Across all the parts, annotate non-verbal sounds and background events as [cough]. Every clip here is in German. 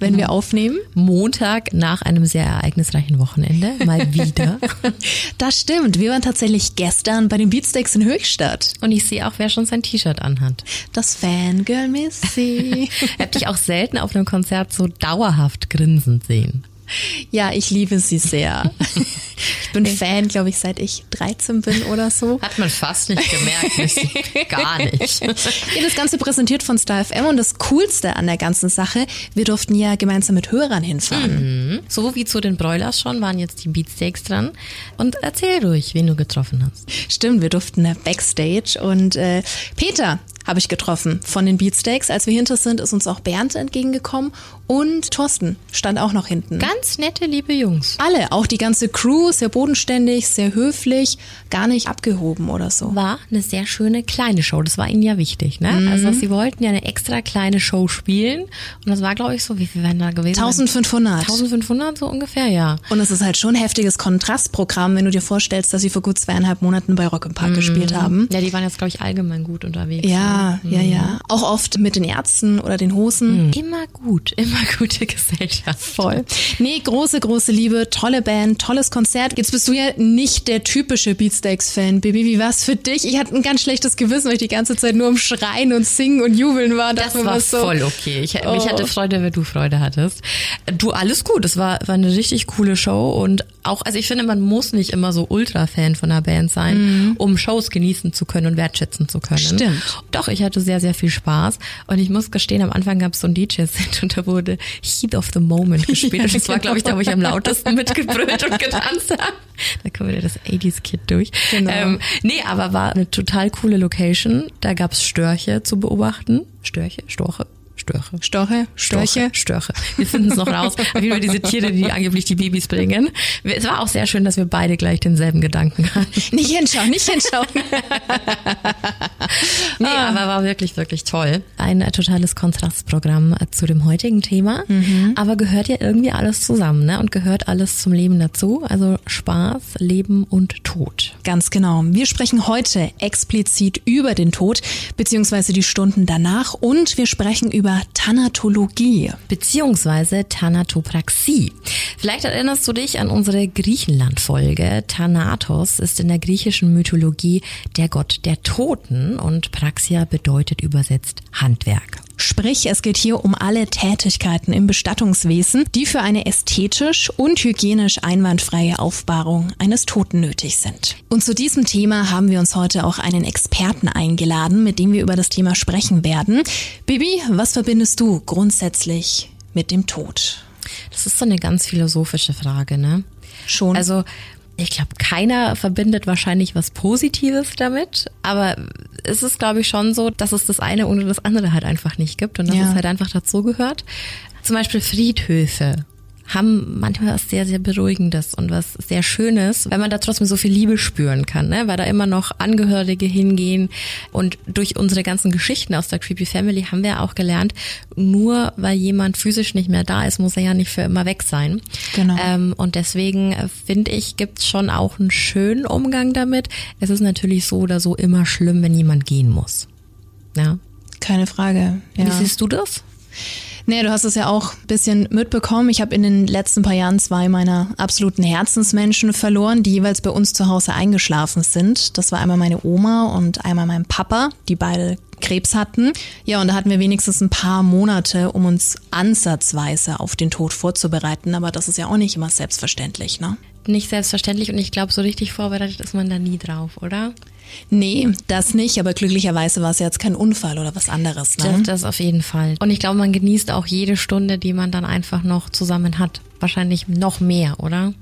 wenn wir aufnehmen. Montag nach einem sehr ereignisreichen Wochenende, mal [laughs] wieder. Das stimmt. Wir waren tatsächlich gestern bei den Beatsteaks in Höchstadt. Und ich sehe auch, wer schon sein T-Shirt anhat. Das Fangirl Missy. [laughs] Ich habe dich auch selten auf einem Konzert so dauerhaft grinsend sehen. ja, ich liebe sie sehr. [laughs] Ich bin Fan, glaube ich, seit ich 13 bin oder so. [laughs] Hat man fast nicht gemerkt. Gar nicht. Ja, das Ganze präsentiert von Star FM und das Coolste an der ganzen Sache, wir durften ja gemeinsam mit Hörern hinfahren. So wie zu den Broilers schon waren jetzt die Beatsteaks dran. Und erzähl ruhig, wen du getroffen hast. Stimmt, wir durften Backstage und äh, Peter habe ich getroffen von den Beatsteaks. Als wir hinter sind, ist uns auch Bernd entgegengekommen und Thorsten stand auch noch hinten. Ganz nette, liebe Jungs. Alle, auch die ganze Crew, sehr bodenständig, sehr höflich, gar nicht abgehoben oder so. War eine sehr schöne kleine Show. Das war ihnen ja wichtig, ne? Also sie wollten ja eine extra kleine Show spielen. Und das war, glaube ich, so, wie viel waren da gewesen? 1500. 1500 so ungefähr, ja. Und es ist halt schon ein heftiges Kontrastprogramm, wenn du dir vorstellst, dass sie vor gut zweieinhalb Monaten bei Rock im Park gespielt haben. Ja, die waren jetzt, glaube ich, allgemein gut unterwegs. Ja, ja, ja. Auch oft mit den Ärzten oder den Hosen. Immer gut, immer gute [laughs] Gesellschaft. Voll. Nee, große, große Liebe, tolle Band, tolles Konzert. Jetzt bist du ja nicht der typische Beatsteaks-Fan. Baby, wie war's für dich? Ich hatte ein ganz schlechtes Gewissen, weil ich die ganze Zeit nur am Schreien und Singen und Jubeln war. Das war so. voll okay. Ich, Mich Oh. hatte Freude, wenn du Freude hattest. Du, alles gut. Es war, war eine richtig coole Show und auch, also ich finde, man muss nicht immer so Ultra-Fan von einer Band sein, um Shows genießen zu können und wertschätzen zu können. Mhm. Stimmt. Doch, ich hatte sehr, sehr viel Spaß und ich muss gestehen, am Anfang gab es so ein DJ-Set und da wurde Heat of the Moment gespielt [laughs] und das war, glaube ich, da, wo ich am lautesten mitgebrüllt und getanzt habe. Da kommen wieder das 80s-Kid durch. Genau. Ähm, nee, aber war eine total coole Location. Da gab's Störche zu beobachten. Störche? Storche? Störche. Storche, Störche. Störche. Wir finden es noch raus. [laughs] Auf jeden Fall diese Tiere, die angeblich die Babys bringen. Es war auch sehr schön, dass wir beide gleich denselben Gedanken hatten. Nicht hinschauen, nicht hinschauen. [laughs] Nee, aber war wirklich, wirklich toll. Ein äh, totales Kontrastprogramm äh, zu dem heutigen Thema. Aber gehört ja irgendwie alles zusammen, ne? Und gehört alles zum Leben dazu. Also Spaß, Leben und Tod. Ganz genau. Wir sprechen heute explizit über den Tod, beziehungsweise die Stunden danach und wir sprechen über Thanatologie. beziehungsweise Thanatopraxie. Vielleicht erinnerst du dich an unsere Griechenland-Folge. Thanatos ist in der griechischen Mythologie der Gott der Toten und Praxia bedeutet übersetzt Handwerk. Sprich, es geht hier um alle Tätigkeiten im Bestattungswesen, die für eine ästhetisch und hygienisch einwandfreie Aufbahrung eines Toten nötig sind. Und zu diesem Thema haben wir uns heute auch einen Experten eingeladen, mit dem wir über das Thema sprechen werden. Bibi, was verbindest du grundsätzlich mit dem Tod? Das ist so eine ganz philosophische Frage, ne? Schon. Also ich glaube, keiner verbindet wahrscheinlich was Positives damit, aber es ist, glaube ich, schon so, dass es das eine ohne das andere halt einfach nicht gibt und dass Ja. es halt einfach dazu gehört. Zum Beispiel Friedhöfe haben manchmal was sehr, sehr Beruhigendes und was sehr Schönes, weil man da trotzdem so viel Liebe spüren kann, ne? weil da immer noch Angehörige hingehen und durch unsere ganzen Geschichten aus der Creepy Family haben wir auch gelernt, nur weil jemand physisch nicht mehr da ist, muss er ja nicht für immer weg sein. Genau. Ähm, und deswegen äh, finde ich, gibt's schon auch einen schönen Umgang damit. Es ist natürlich so oder so immer schlimm, wenn jemand gehen muss. Ja. Keine Frage. Ja. Wie siehst du das? Nee, du hast es ja auch ein bisschen mitbekommen. Ich habe in den letzten paar Jahren zwei meiner absoluten Herzensmenschen verloren, die jeweils bei uns zu Hause eingeschlafen sind. Das war einmal meine Oma und einmal mein Papa, die beide Krebs hatten. Ja, und da hatten wir wenigstens ein paar Monate, um uns ansatzweise auf den Tod vorzubereiten. Aber das ist ja auch nicht immer selbstverständlich, ne? Nicht selbstverständlich und ich glaube, so richtig vorbereitet ist man da nie drauf, oder? Nee, das nicht. Aber glücklicherweise war es ja jetzt kein Unfall oder was anderes, Das, ne? das auf jeden Fall. Und ich glaube, man genießt auch jede Stunde, die man dann einfach noch zusammen hat. Wahrscheinlich noch mehr, oder?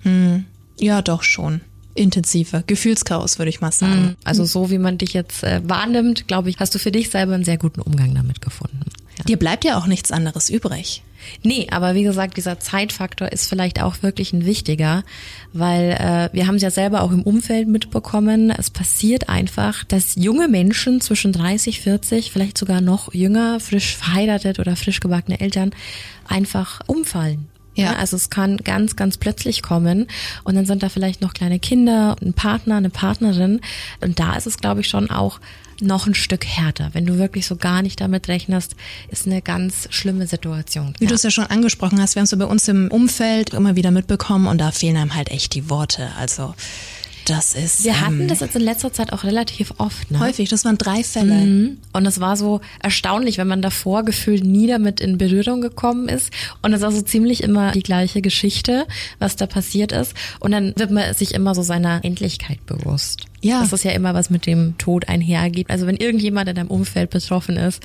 Ja, doch schon. Intensiver. Gefühlschaos, würde ich mal sagen. Also so wie man dich jetzt äh, wahrnimmt, glaube ich, hast du für dich selber einen sehr guten Umgang damit gefunden. Ja. Dir bleibt ja auch nichts anderes übrig. Nee, aber wie gesagt, dieser Zeitfaktor ist vielleicht auch wirklich ein wichtiger, weil äh, wir haben es ja selber auch im Umfeld mitbekommen. Es passiert einfach, dass junge Menschen zwischen 30, 40, vielleicht sogar noch jünger, frisch verheiratet oder frisch gebackene Eltern einfach umfallen. Ja. Also es kann ganz, ganz plötzlich kommen und dann sind da vielleicht noch kleine Kinder, ein Partner, eine Partnerin und da ist es, glaube ich, schon auch noch ein Stück härter. Wenn du wirklich so gar nicht damit rechnest, ist eine ganz schlimme Situation. Wie du es ja schon angesprochen hast, wir haben es so bei uns im Umfeld immer wieder mitbekommen und da fehlen einem halt echt die Worte. Also das ist. Wir hatten ähm, das jetzt in letzter Zeit auch relativ oft. Ne? häufig, das waren drei Fälle. Mhm. Und es war so erstaunlich, wenn man davor gefühlt nie damit in Berührung gekommen ist. Und es war so ziemlich immer die gleiche Geschichte, was da passiert ist. Und dann wird man sich immer so seiner Endlichkeit bewusst. Ja. Das ist ja immer, was mit dem Tod einhergeht. Also wenn irgendjemand in deinem Umfeld betroffen ist,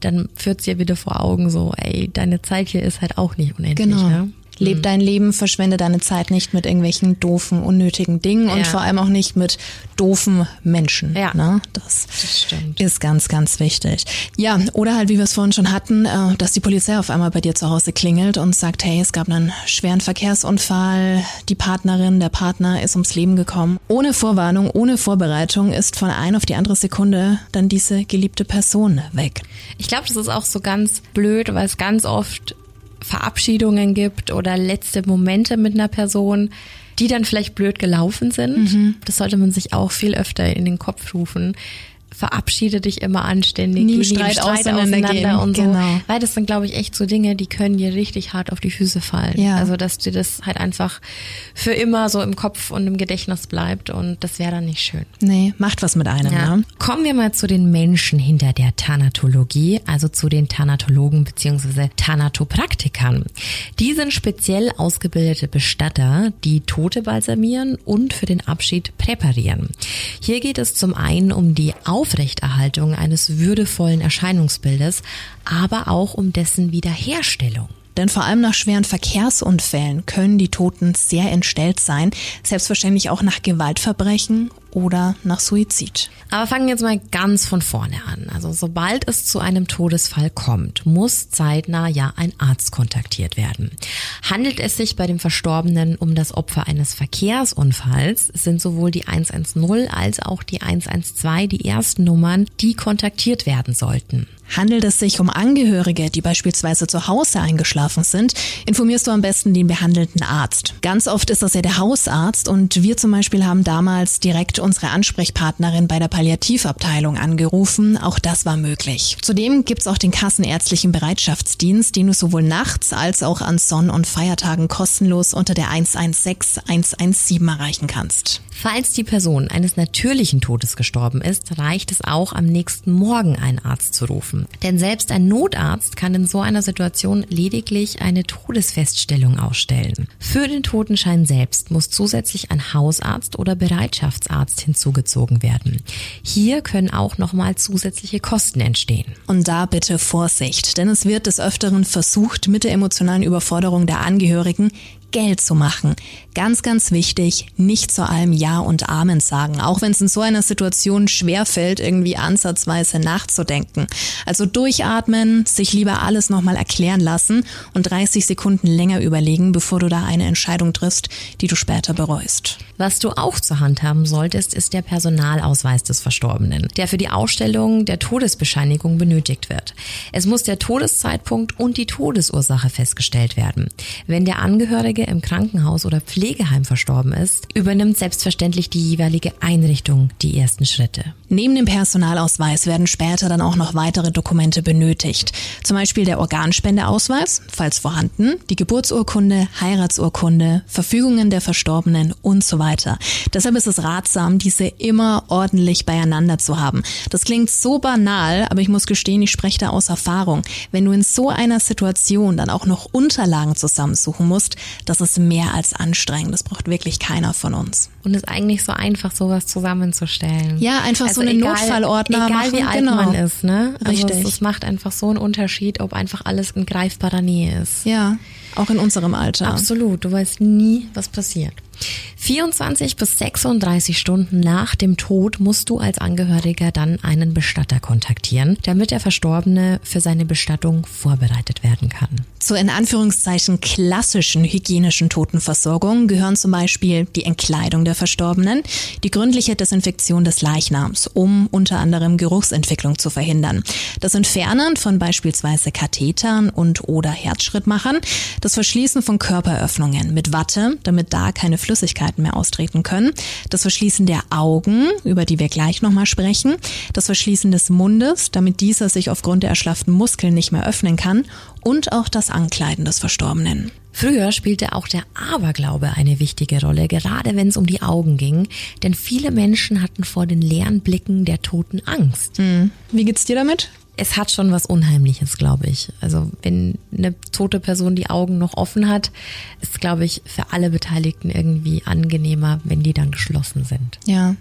dann führt es dir wieder vor Augen so, ey, deine Zeit hier ist halt auch nicht unendlich. Genau. Ne? Leb dein Leben, verschwende deine Zeit nicht mit irgendwelchen doofen, unnötigen Dingen und Ja. vor allem auch nicht mit doofen Menschen. Ja. Ne? Das, Das stimmt. ist ganz, ganz wichtig. Ja, oder halt, wie wir es vorhin schon hatten, äh, dass die Polizei auf einmal bei dir zu Hause klingelt und sagt, hey, es gab einen schweren Verkehrsunfall, die Partnerin, der Partner ist ums Leben gekommen. Ohne Vorwarnung, ohne Vorbereitung ist von ein auf die andere Sekunde dann diese geliebte Person weg. Ich glaube, das ist auch so ganz blöd, weil es ganz oft Verabschiedungen gibt oder letzte Momente mit einer Person, die dann vielleicht blöd gelaufen sind. Das sollte man sich auch viel öfter in den Kopf rufen. Verabschiede dich immer anständig, Nie im geh Streit auseinandergehen, und so. genau. Weil das sind, glaube ich, echt so Dinge, die können dir richtig hart auf die Füße fallen. Ja. Also, dass dir das halt einfach für immer so im Kopf und im Gedächtnis bleibt und das wäre dann nicht schön. Nee, macht was mit einem, Ja. ne? Kommen wir mal zu den Menschen hinter der Thanatologie, also zu den Thanatologen bzw. Thanatopraktikern. Die sind speziell ausgebildete Bestatter, die Tote balsamieren und für den Abschied präparieren. Hier geht es zum einen um die Aufrechterhaltung eines würdevollen Erscheinungsbildes, aber auch um dessen Wiederherstellung. Denn vor allem nach schweren Verkehrsunfällen können die Toten sehr entstellt sein, selbstverständlich auch nach Gewaltverbrechen oder nach Suizid. Aber fangen wir jetzt mal ganz von vorne an. Also sobald es zu einem Todesfall kommt, muss zeitnah ja ein Arzt kontaktiert werden. Handelt es sich bei dem Verstorbenen um das Opfer eines Verkehrsunfalls, sind sowohl die 110 als auch die 112 die ersten Nummern, die kontaktiert werden sollten. Handelt es sich um Angehörige, die beispielsweise zu Hause eingeschlafen sind, informierst du am besten den behandelnden Arzt. Ganz oft ist das ja der Hausarzt und wir zum Beispiel haben damals direkt unsere Ansprechpartnerin bei der Palliativabteilung angerufen. Auch das war möglich. Zudem gibt's auch den kassenärztlichen Bereitschaftsdienst, den du sowohl nachts als auch an Sonn- und Feiertagen kostenlos unter der 116 117 erreichen kannst. Falls die Person eines natürlichen Todes gestorben ist, reicht es auch am nächsten Morgen einen Arzt zu rufen. Denn selbst ein Notarzt kann in so einer Situation lediglich eine Todesfeststellung ausstellen. Für den Totenschein selbst muss zusätzlich ein Hausarzt oder Bereitschaftsarzt hinzugezogen werden. Hier können auch nochmal zusätzliche Kosten entstehen. Und da bitte Vorsicht, denn es wird des Öfteren versucht, mit der emotionalen Überforderung der Angehörigen Geld zu machen. Ganz, ganz wichtig, nicht zu allem Ja und Amen sagen, auch wenn es in so einer Situation schwerfällt, irgendwie ansatzweise nachzudenken. Also durchatmen, sich lieber alles nochmal erklären lassen und 30 Sekunden länger überlegen, bevor du da eine Entscheidung triffst, die du später bereust. Was du auch zur Hand haben solltest, ist der Personalausweis des Verstorbenen, der für die Ausstellung der Todesbescheinigung benötigt wird. Es muss der Todeszeitpunkt und die Todesursache festgestellt werden. Wenn der Angehörige im Krankenhaus oder Pflegeheim verstorben ist, übernimmt selbstverständlich die jeweilige Einrichtung die ersten Schritte. Neben dem Personalausweis werden später dann auch noch weitere Dokumente benötigt. Zum Beispiel der Organspendeausweis, falls vorhanden, die Geburtsurkunde, Heiratsurkunde, Verfügungen der Verstorbenen und so weiter. Deshalb ist es ratsam, diese immer ordentlich beieinander zu haben. Das klingt so banal, aber ich muss gestehen, ich spreche da aus Erfahrung. Wenn du in so einer Situation dann auch noch Unterlagen zusammensuchen musst, das ist mehr als anstrengend. Das braucht wirklich keiner von uns. Und es ist eigentlich so einfach, sowas zusammenzustellen. Ja, einfach so einen egal, Notfallordner Egal machen, wie alt genau. man ist, ne? Also Richtig. Es, es macht einfach so einen Unterschied, ob einfach alles in greifbarer Nähe ist. Ja, auch in unserem Alter. Absolut, du weißt nie, was passiert. 24 bis 36 Stunden nach dem Tod musst du als Angehöriger dann einen Bestatter kontaktieren, damit der Verstorbene für seine Bestattung vorbereitet werden kann. Zur in Anführungszeichen klassischen hygienischen Totenversorgung gehören zum Beispiel die Entkleidung der Verstorbenen, die gründliche Desinfektion des Leichnams, um unter anderem Geruchsentwicklung zu verhindern, das Entfernen von beispielsweise Kathetern und oder Herzschrittmachern, das Verschließen von Körperöffnungen mit Watte, damit da keine Flüssigkeit Möglichkeiten mehr austreten können. Das Verschließen der Augen, über die wir gleich nochmal sprechen. Das Verschließen des Mundes, damit dieser sich aufgrund der erschlafften Muskeln nicht mehr öffnen kann. Und auch das Ankleiden des Verstorbenen. Früher spielte auch der Aberglaube eine wichtige Rolle, gerade wenn es um die Augen ging, denn viele Menschen hatten vor den leeren Blicken der Toten Angst. Hm. Wie geht's dir damit? Es hat schon was Unheimliches, glaube ich. Also wenn eine tote Person die Augen noch offen hat, ist, glaube ich, für alle Beteiligten irgendwie angenehmer, wenn die dann geschlossen sind. Ja.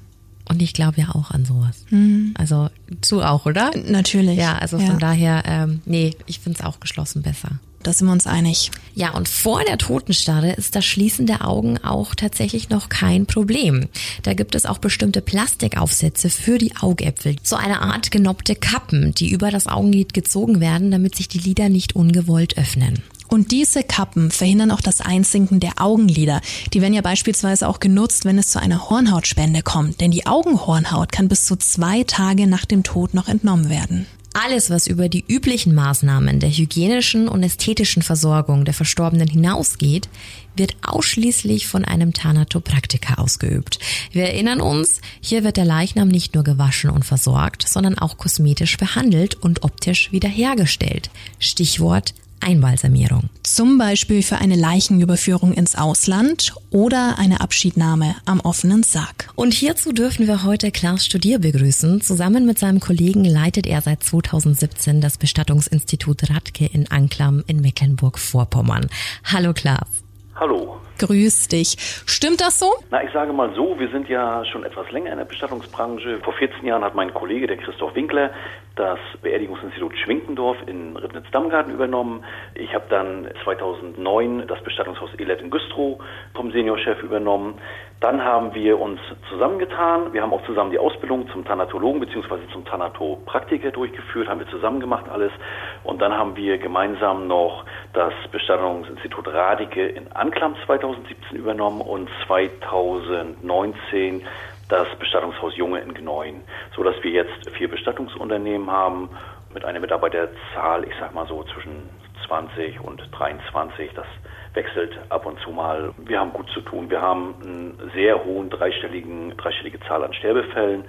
Und ich glaube ja auch an sowas. Mhm. Also du auch, oder? Natürlich. Ja, also von ja. daher, ähm, nee, ich finde es auch geschlossen besser. Da sind wir uns einig. Ja, und vor der Totenstarre ist das Schließen der Augen auch tatsächlich noch kein Problem. Da gibt es auch bestimmte Plastikaufsätze für die Augäpfel. So eine Art genoppte Kappen, die über das Augenlid gezogen werden, damit sich die Lider nicht ungewollt öffnen. Und diese Kappen verhindern auch das Einsinken der Augenlider. Die werden ja beispielsweise auch genutzt, wenn es zu einer Hornhautspende kommt. Denn die Augenhornhaut kann bis zu zwei Tage nach dem Tod noch entnommen werden. Alles, was über die üblichen Maßnahmen der hygienischen und ästhetischen Versorgung der Verstorbenen hinausgeht, wird ausschließlich von einem Thanatopraktiker ausgeübt. Wir erinnern uns, hier wird der Leichnam nicht nur gewaschen und versorgt, sondern auch kosmetisch behandelt und optisch wiederhergestellt. Stichwort Einbalsamierung. Zum Beispiel für eine Leichenüberführung ins Ausland oder eine Abschiednahme am offenen Sarg. Und hierzu dürfen wir heute Klaas Studier begrüßen. Zusammen mit seinem Kollegen leitet er seit 2017 das Bestattungsinstitut Radke in Anklam in Mecklenburg-Vorpommern. Hallo Klaas. Hallo. Grüß dich. Stimmt das so? Na, ich sage mal so, wir sind ja schon etwas länger in der Bestattungsbranche. Vor 14 Jahren hat mein Kollege, der Christoph Winkler, das Beerdigungsinstitut Schwinkendorf in Ribnitz-Dammgarten übernommen. Ich habe dann 2009 das Bestattungshaus Elet in Güstrow vom Seniorchef übernommen. Dann haben wir uns zusammengetan. Wir haben auch zusammen die Ausbildung zum Thanatologen bzw. zum Thanatopraktiker durchgeführt, haben wir zusammen gemacht alles. Und dann haben wir gemeinsam noch das Bestattungsinstitut Radike in Anklam 2017 übernommen und 2019 das Bestattungshaus Junge in Gneuen, so dass wir jetzt vier Bestattungsunternehmen haben mit einer Mitarbeiterzahl, ich sag mal so zwischen 20 und 23. Das wechselt ab und zu mal. Wir haben gut zu tun. Wir haben einen sehr hohen dreistelligen, dreistellige Zahl an Sterbefällen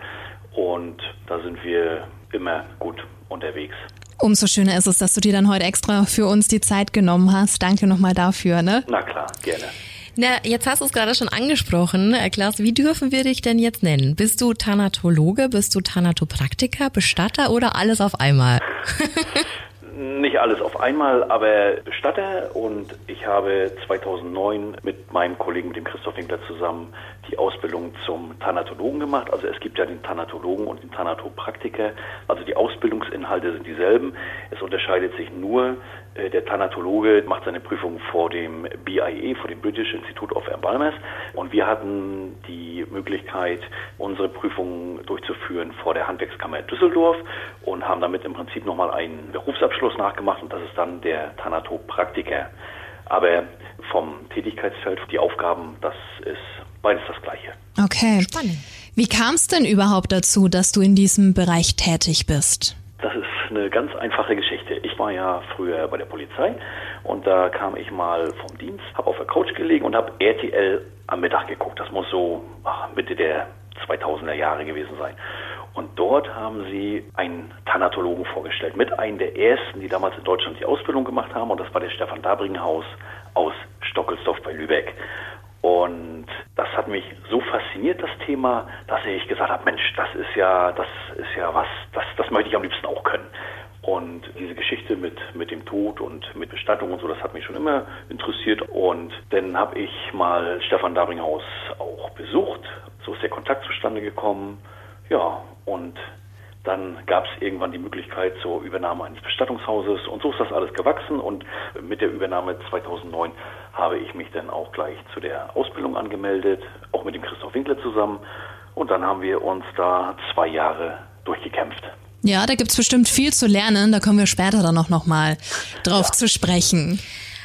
und da sind wir immer gut unterwegs. Umso schöner ist es, dass du dir dann heute extra für uns die Zeit genommen hast. Danke nochmal dafür, ne? Na klar, gerne. Na, jetzt hast du es gerade schon angesprochen. Äh, Klaas, wie dürfen wir dich denn jetzt nennen? Bist du Thanatologe, bist du Thanatopraktiker, Bestatter oder alles auf einmal? [laughs] Nicht alles auf einmal, aber Bestatter und ich habe 2009 mit meinem Kollegen, mit dem Christoph Winkler zusammen, die Ausbildung zum Thanatologen gemacht. Also es gibt ja den Thanatologen und den Thanatopraktiker. Also die Ausbildungsinhalte sind dieselben. Es unterscheidet sich nur, der Thanatologe macht seine Prüfung vor dem BIE, vor dem British Institute of Embalmers. Und wir hatten die Möglichkeit, unsere Prüfung durchzuführen vor der Handwerkskammer Düsseldorf und haben damit im Prinzip nochmal einen Berufsabschluss nachgemacht und das ist dann der Thanatopraktiker. Aber vom Tätigkeitsfeld, die Aufgaben, das ist beides das Gleiche. Okay. Spannend. Wie kam es denn überhaupt dazu, dass du in diesem Bereich tätig bist? Das ist eine ganz einfache Geschichte. Ich war ja früher bei der Polizei und da kam ich mal vom Dienst, habe auf der Couch gelegen und habe RTL am Mittag geguckt. Das muss so ach, Mitte der 2000er Jahre gewesen sein. Und dort haben sie einen Thanatologen vorgestellt, mit einem der ersten, die damals in Deutschland die Ausbildung gemacht haben. Und das war der Stefan Dabringhaus aus Stockelsdorf bei Lübeck. Und das hat mich so fasziniert, das Thema, dass ich gesagt habe, Mensch, das ist ja, das ist ja was, das, das möchte ich am liebsten auch können. Und diese Geschichte mit, mit dem Tod und mit Bestattung und so, das hat mich schon immer interessiert. Und dann habe ich mal Stefan Dabringhaus auch besucht. So ist der Kontakt zustande gekommen. Ja, und Dann gab es irgendwann die Möglichkeit zur Übernahme eines Bestattungshauses und so ist das alles gewachsen und mit der Übernahme 2009 habe ich mich dann auch gleich zu der Ausbildung angemeldet, auch mit dem Christoph Winkler zusammen und dann haben wir uns da zwei Jahre durchgekämpft. Ja, da gibt's bestimmt viel zu lernen, da kommen wir später dann auch nochmal drauf ja. zu sprechen.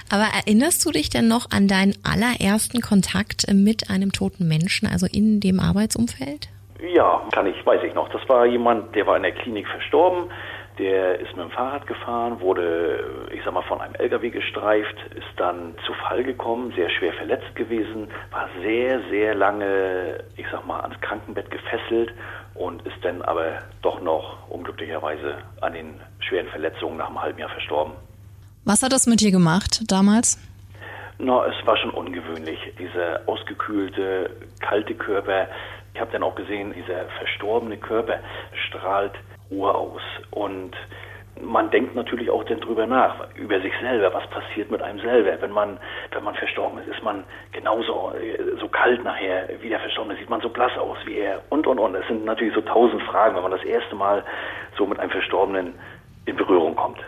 Aber erinnerst du dich denn noch an deinen allerersten Kontakt mit einem toten Menschen, also in dem Arbeitsumfeld? Ja, kann ich, weiß ich noch. Das war jemand, der war in der Klinik verstorben. Der ist mit dem Fahrrad gefahren, wurde, ich sag mal, von einem LKW gestreift, ist dann zu Fall gekommen, sehr schwer verletzt gewesen, war sehr, sehr lange, ich sag mal, ans Krankenbett gefesselt und ist dann aber doch noch unglücklicherweise an den schweren Verletzungen nach einem halben Jahr verstorben. Was hat das mit dir gemacht damals? Na, es war schon ungewöhnlich. Dieser ausgekühlte, kalte Körper. Ich habe dann auch gesehen, dieser verstorbene Körper strahlt Ruhe aus. Und man denkt natürlich auch dann drüber nach, über sich selber, was passiert mit einem selber. Wenn man, wenn man verstorben ist, ist man genauso äh, so kalt nachher wie der Verstorbene, sieht man so blass aus wie er und und und. Es sind natürlich so tausend Fragen, wenn man das erste Mal so mit einem Verstorbenen in Berührung kommt.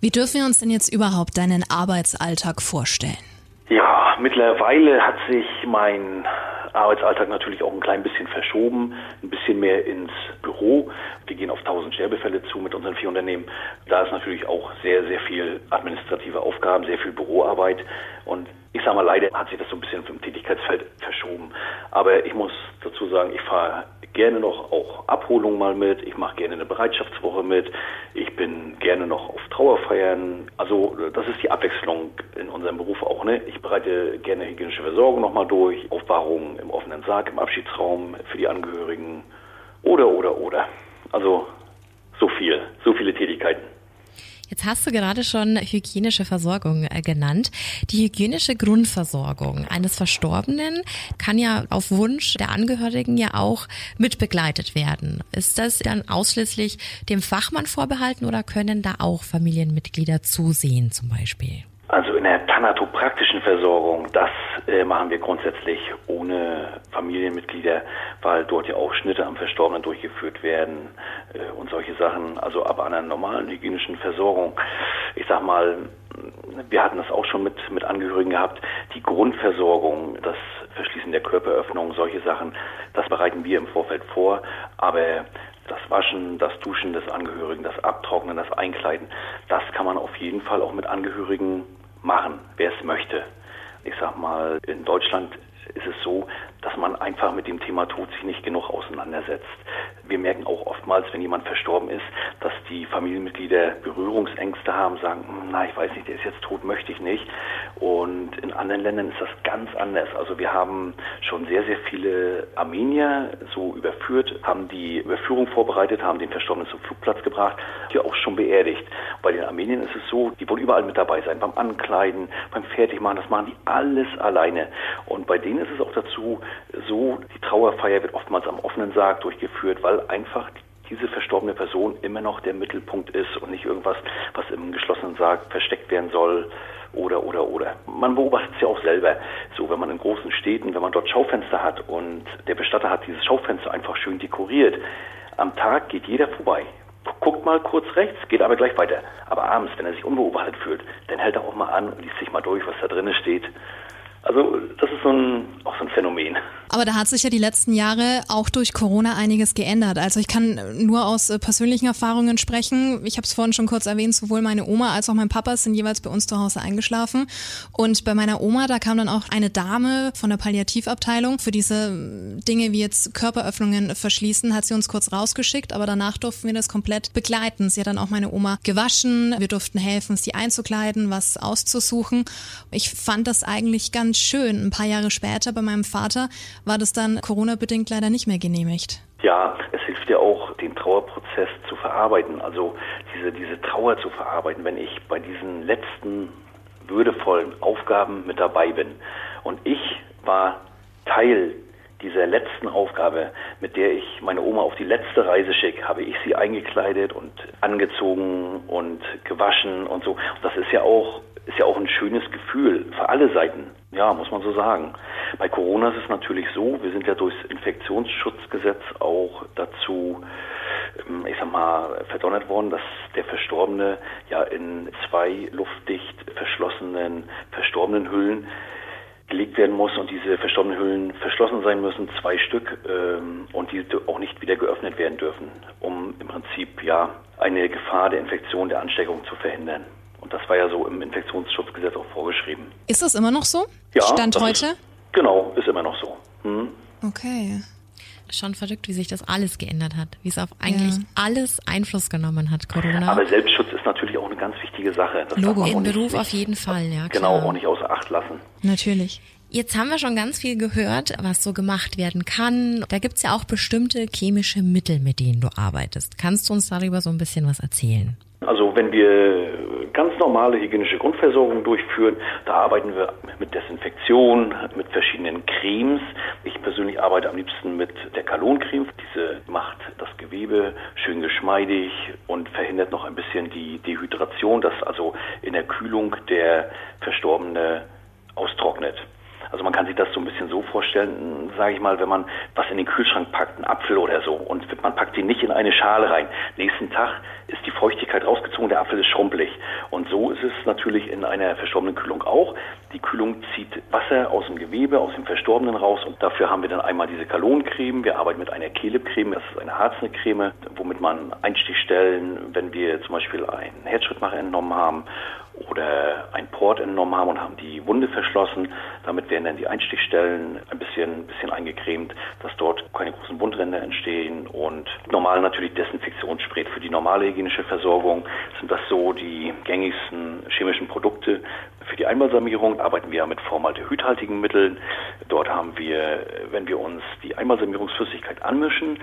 Wie dürfen wir uns denn jetzt überhaupt deinen Arbeitsalltag vorstellen? Ja, mittlerweile hat sich mein Arbeitsalltag natürlich auch ein klein bisschen verschoben, ein bisschen mehr ins Büro. Wir gehen auf 1000 Sterbefälle zu mit unseren vier Unternehmen. Da ist natürlich auch sehr, sehr viel administrative Aufgaben, sehr viel Büroarbeit. Und ich sage mal, leider hat sich das so ein bisschen vom Tätigkeitsfeld verschoben. Aber ich muss dazu sagen, ich fahre gerne noch auch Abholung mal mit. Ich mache gerne eine Bereitschaftswoche mit. Ich bin gerne noch auf Trauerfeiern. Also das ist die Abwechslung in unserem Beruf auch. Ne? Ich bereite gerne hygienische Versorgung nochmal durch, Aufbahrung im offenen Sarg, im Abschiedsraum für die Angehörigen oder, oder, oder. Also so viel, so viele Tätigkeiten. Jetzt hast du gerade schon hygienische Versorgung äh, genannt. Die hygienische Grundversorgung eines Verstorbenen kann ja auf Wunsch der Angehörigen ja auch mitbegleitet werden. Ist das dann ausschließlich dem Fachmann vorbehalten oder können da auch Familienmitglieder zusehen zum Beispiel? Also in der thanatopraktischen Versorgung, das äh, machen wir grundsätzlich ohne Familienmitglieder, weil dort ja auch Schnitte am Verstorbenen durchgeführt werden äh, und solche Sachen. Also aber an einer normalen hygienischen Versorgung, ich sag mal, wir hatten das auch schon mit, mit Angehörigen gehabt, die Grundversorgung, das Verschließen der Körperöffnung, solche Sachen, das bereiten wir im Vorfeld vor, aber das Waschen, das Duschen des Angehörigen, das Abtrocknen, das Einkleiden, das kann man auf jeden Fall auch mit Angehörigen machen, wer es möchte. Ich sag mal, in Deutschland ist es so, dass man einfach mit dem Thema Tod sich nicht genug auseinandersetzt. Wir merken auch oftmals, wenn jemand verstorben ist, dass die Familienmitglieder Berührungsängste haben, sagen, hm, na, ich weiß nicht, der ist jetzt tot, möchte ich nicht. Und in anderen Ländern ist das ganz anders. Also wir haben schon sehr, sehr viele Armenier so überführt, haben die Überführung vorbereitet, haben den Verstorbenen zum Flugplatz gebracht, die auch schon beerdigt. Bei den Armeniern ist es so, die wollen überall mit dabei sein, beim Ankleiden, beim Fertigmachen, das machen die alles alleine. Und bei denen ist es auch dazu so, die Trauerfeier wird oftmals am offenen Sarg durchgeführt, weil einfach diese verstorbene Person immer noch der Mittelpunkt ist und nicht irgendwas, was im geschlossenen Sarg versteckt werden soll oder oder oder. Man beobachtet es ja auch selber, so wenn man in großen Städten, wenn man dort Schaufenster hat und der Bestatter hat dieses Schaufenster einfach schön dekoriert. Am Tag geht jeder vorbei, guckt mal kurz rechts, geht aber gleich weiter. Aber abends, wenn er sich unbeobachtet fühlt, dann hält er auch mal an und liest sich mal durch, was da drinnen steht. Also das ist so ein, auch so ein Phänomen. Aber da hat sich ja die letzten Jahre auch durch Corona einiges geändert. Also ich kann nur aus äh, persönlichen Erfahrungen sprechen. Ich habe es vorhin schon kurz erwähnt, sowohl meine Oma als auch mein Papa sind jeweils bei uns zu Hause eingeschlafen. Und bei meiner Oma, da kam dann auch eine Dame von der Palliativabteilung für diese äh, Dinge wie jetzt Körperöffnungen verschließen, hat sie uns kurz rausgeschickt, aber danach durften wir das komplett begleiten. Sie hat dann auch meine Oma gewaschen, wir durften helfen, sie einzukleiden, was auszusuchen. Ich fand das eigentlich ganz schön. Ein paar Jahre später bei meinem Vater war das dann Corona-bedingt leider nicht mehr genehmigt. Ja, es hilft ja auch, den Trauerprozess zu verarbeiten, also diese, diese Trauer zu verarbeiten, wenn ich bei diesen letzten würdevollen Aufgaben mit dabei bin. Und ich war Teil dieser letzten Aufgabe, mit der ich meine Oma auf die letzte Reise schicke, habe ich sie eingekleidet und angezogen und gewaschen und so. Und das ist ja auch ist ja auch ein schönes Gefühl für alle Seiten. Ja, muss man so sagen. Bei Corona ist es natürlich so, wir sind ja durchs Infektionsschutzgesetz auch dazu ähm, ich sag mal, verdonnert worden, dass der Verstorbene ja in zwei luftdicht verschlossenen, verstorbenen Hüllen gelegt werden muss und diese verstorbenen Hüllen verschlossen sein müssen, zwei Stück, ähm, und die auch nicht wieder geöffnet werden dürfen, um im Prinzip ja eine Gefahr der Infektion, der Ansteckung zu verhindern. Und das war ja so im Infektionsschutzgesetz auch vorgeschrieben. Ist das immer noch so? Ja, Stand das heute? Ist, genau, ist immer noch so. Hm? Okay. Schon verrückt, wie sich das alles geändert hat, wie es auf eigentlich Ja. alles Einfluss genommen hat, Corona. Aber Selbstschutz ist natürlich auch eine ganz wichtige Sache. Das Logo. Im Beruf nicht, auf jeden Fall, ja. Genau, klar. auch nicht außer Acht lassen. Natürlich. Jetzt haben wir schon ganz viel gehört, was so gemacht werden kann. Da gibt's ja auch bestimmte chemische Mittel, mit denen du arbeitest. Kannst du uns darüber so ein bisschen was erzählen? Also wenn wir ganz normale hygienische Grundversorgung durchführen, da arbeiten wir mit Desinfektion, mit verschiedenen Cremes. Ich persönlich arbeite am liebsten mit der Kaloncreme. Diese macht das Gewebe schön geschmeidig und verhindert noch ein bisschen die Dehydration, dass also in der Kühlung der Verstorbene austrocknet. Also man kann sich das so ein bisschen so vorstellen, sage ich mal, wenn man was in den Kühlschrank packt, einen Apfel oder so, und man packt ihn nicht in eine Schale rein. Nächsten Tag ist die Feuchtigkeit rausgezogen, der Apfel ist schrumpelig. Und so ist es natürlich in einer verstorbenen Kühlung auch. Die Kühlung zieht Wasser aus dem Gewebe, aus dem Verstorbenen raus und dafür haben wir dann einmal diese Kaloncreme. Wir arbeiten mit einer Kelebcreme, das ist eine Harzne-Creme, womit man Einstichstellen, wenn wir zum Beispiel einen Herzschrittmacher entnommen haben oder ein Port entnommen haben und haben die Wunde verschlossen. Damit werden dann die Einstichstellen ein bisschen, bisschen eingecremt, dass dort keine großen Wundränder entstehen und normal natürlich Desinfektionsspray für die normale hygienische Versorgung sind das so die gängigsten chemischen Produkte. Für die Einbalsamierung arbeiten wir mit formaldehydhaltigen Mitteln. Dort haben wir, wenn wir uns die Einbalsamierungsflüssigkeit anmischen,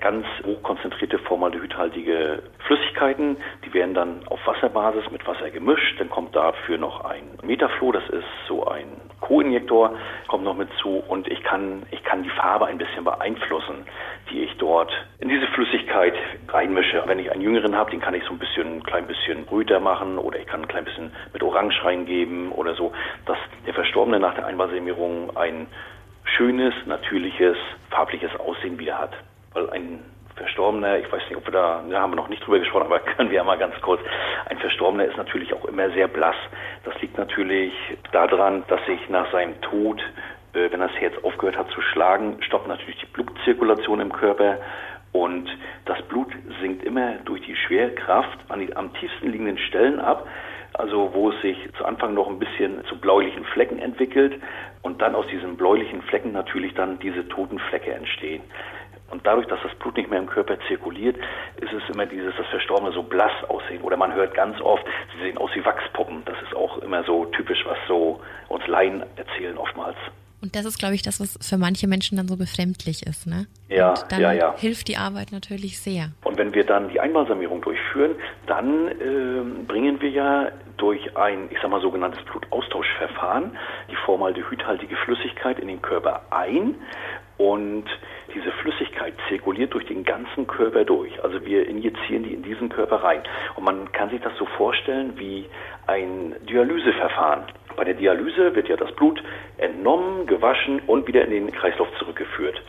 ganz hochkonzentrierte formaldehydhaltige Flüssigkeiten. Die werden dann auf Wasserbasis mit Wasser gemischt. Dann kommt dafür noch ein Metafloh, das ist so ein Co-Injektor, kommt noch mit zu und ich kann, ich kann die Farbe ein bisschen beeinflussen, die ich dort in diese Flüssigkeit reinmische. Wenn ich einen Jüngeren habe, den kann ich so ein bisschen, ein klein bisschen brüter machen oder ich kann ein klein bisschen mit Orange reingeben oder so, dass der Verstorbene nach der Einbalsamierung ein schönes, natürliches, farbliches Aussehen wieder hat. Weil ein Verstorbener, ich weiß nicht, ob wir da, da haben wir noch nicht drüber gesprochen, aber [laughs] können wir ja mal ganz kurz. Ein Verstorbener ist natürlich auch immer sehr blass. Das liegt natürlich daran, dass sich nach seinem Tod, äh, wenn das Herz aufgehört hat zu schlagen, stoppt natürlich die Blutzirkulation im Körper und das Blut sinkt immer durch die Schwerkraft an die am tiefsten liegenden Stellen ab. Also wo es sich zu Anfang noch ein bisschen zu bläulichen Flecken entwickelt und dann aus diesen bläulichen Flecken natürlich dann diese toten Flecke entstehen. Und dadurch, dass das Blut nicht mehr im Körper zirkuliert, ist es immer dieses, das Verstorbene so blass aussehen. Oder man hört ganz oft, sie sehen aus wie Wachspuppen. Das ist auch immer so typisch, was so uns Laien erzählen oftmals. Und das ist, glaube ich, das, was für manche Menschen dann so befremdlich ist, ne? Ja, Und dann ja, ja. hilft die Arbeit natürlich sehr. Und wenn wir dann die Einbalsamierung durchführen, dann ähm, bringen wir ja durch ein, ich sag mal, sogenanntes Blutaustauschverfahren die formaldehydhaltige Flüssigkeit in den Körper ein und diese Flüssigkeit zirkuliert durch den ganzen Körper durch. Also wir injizieren die in diesen Körper rein. Und man kann sich das so vorstellen wie ein Dialyseverfahren. Bei der Dialyse wird ja das Blut entnommen, gewaschen und wieder in den Kreislauf zurückgeführt.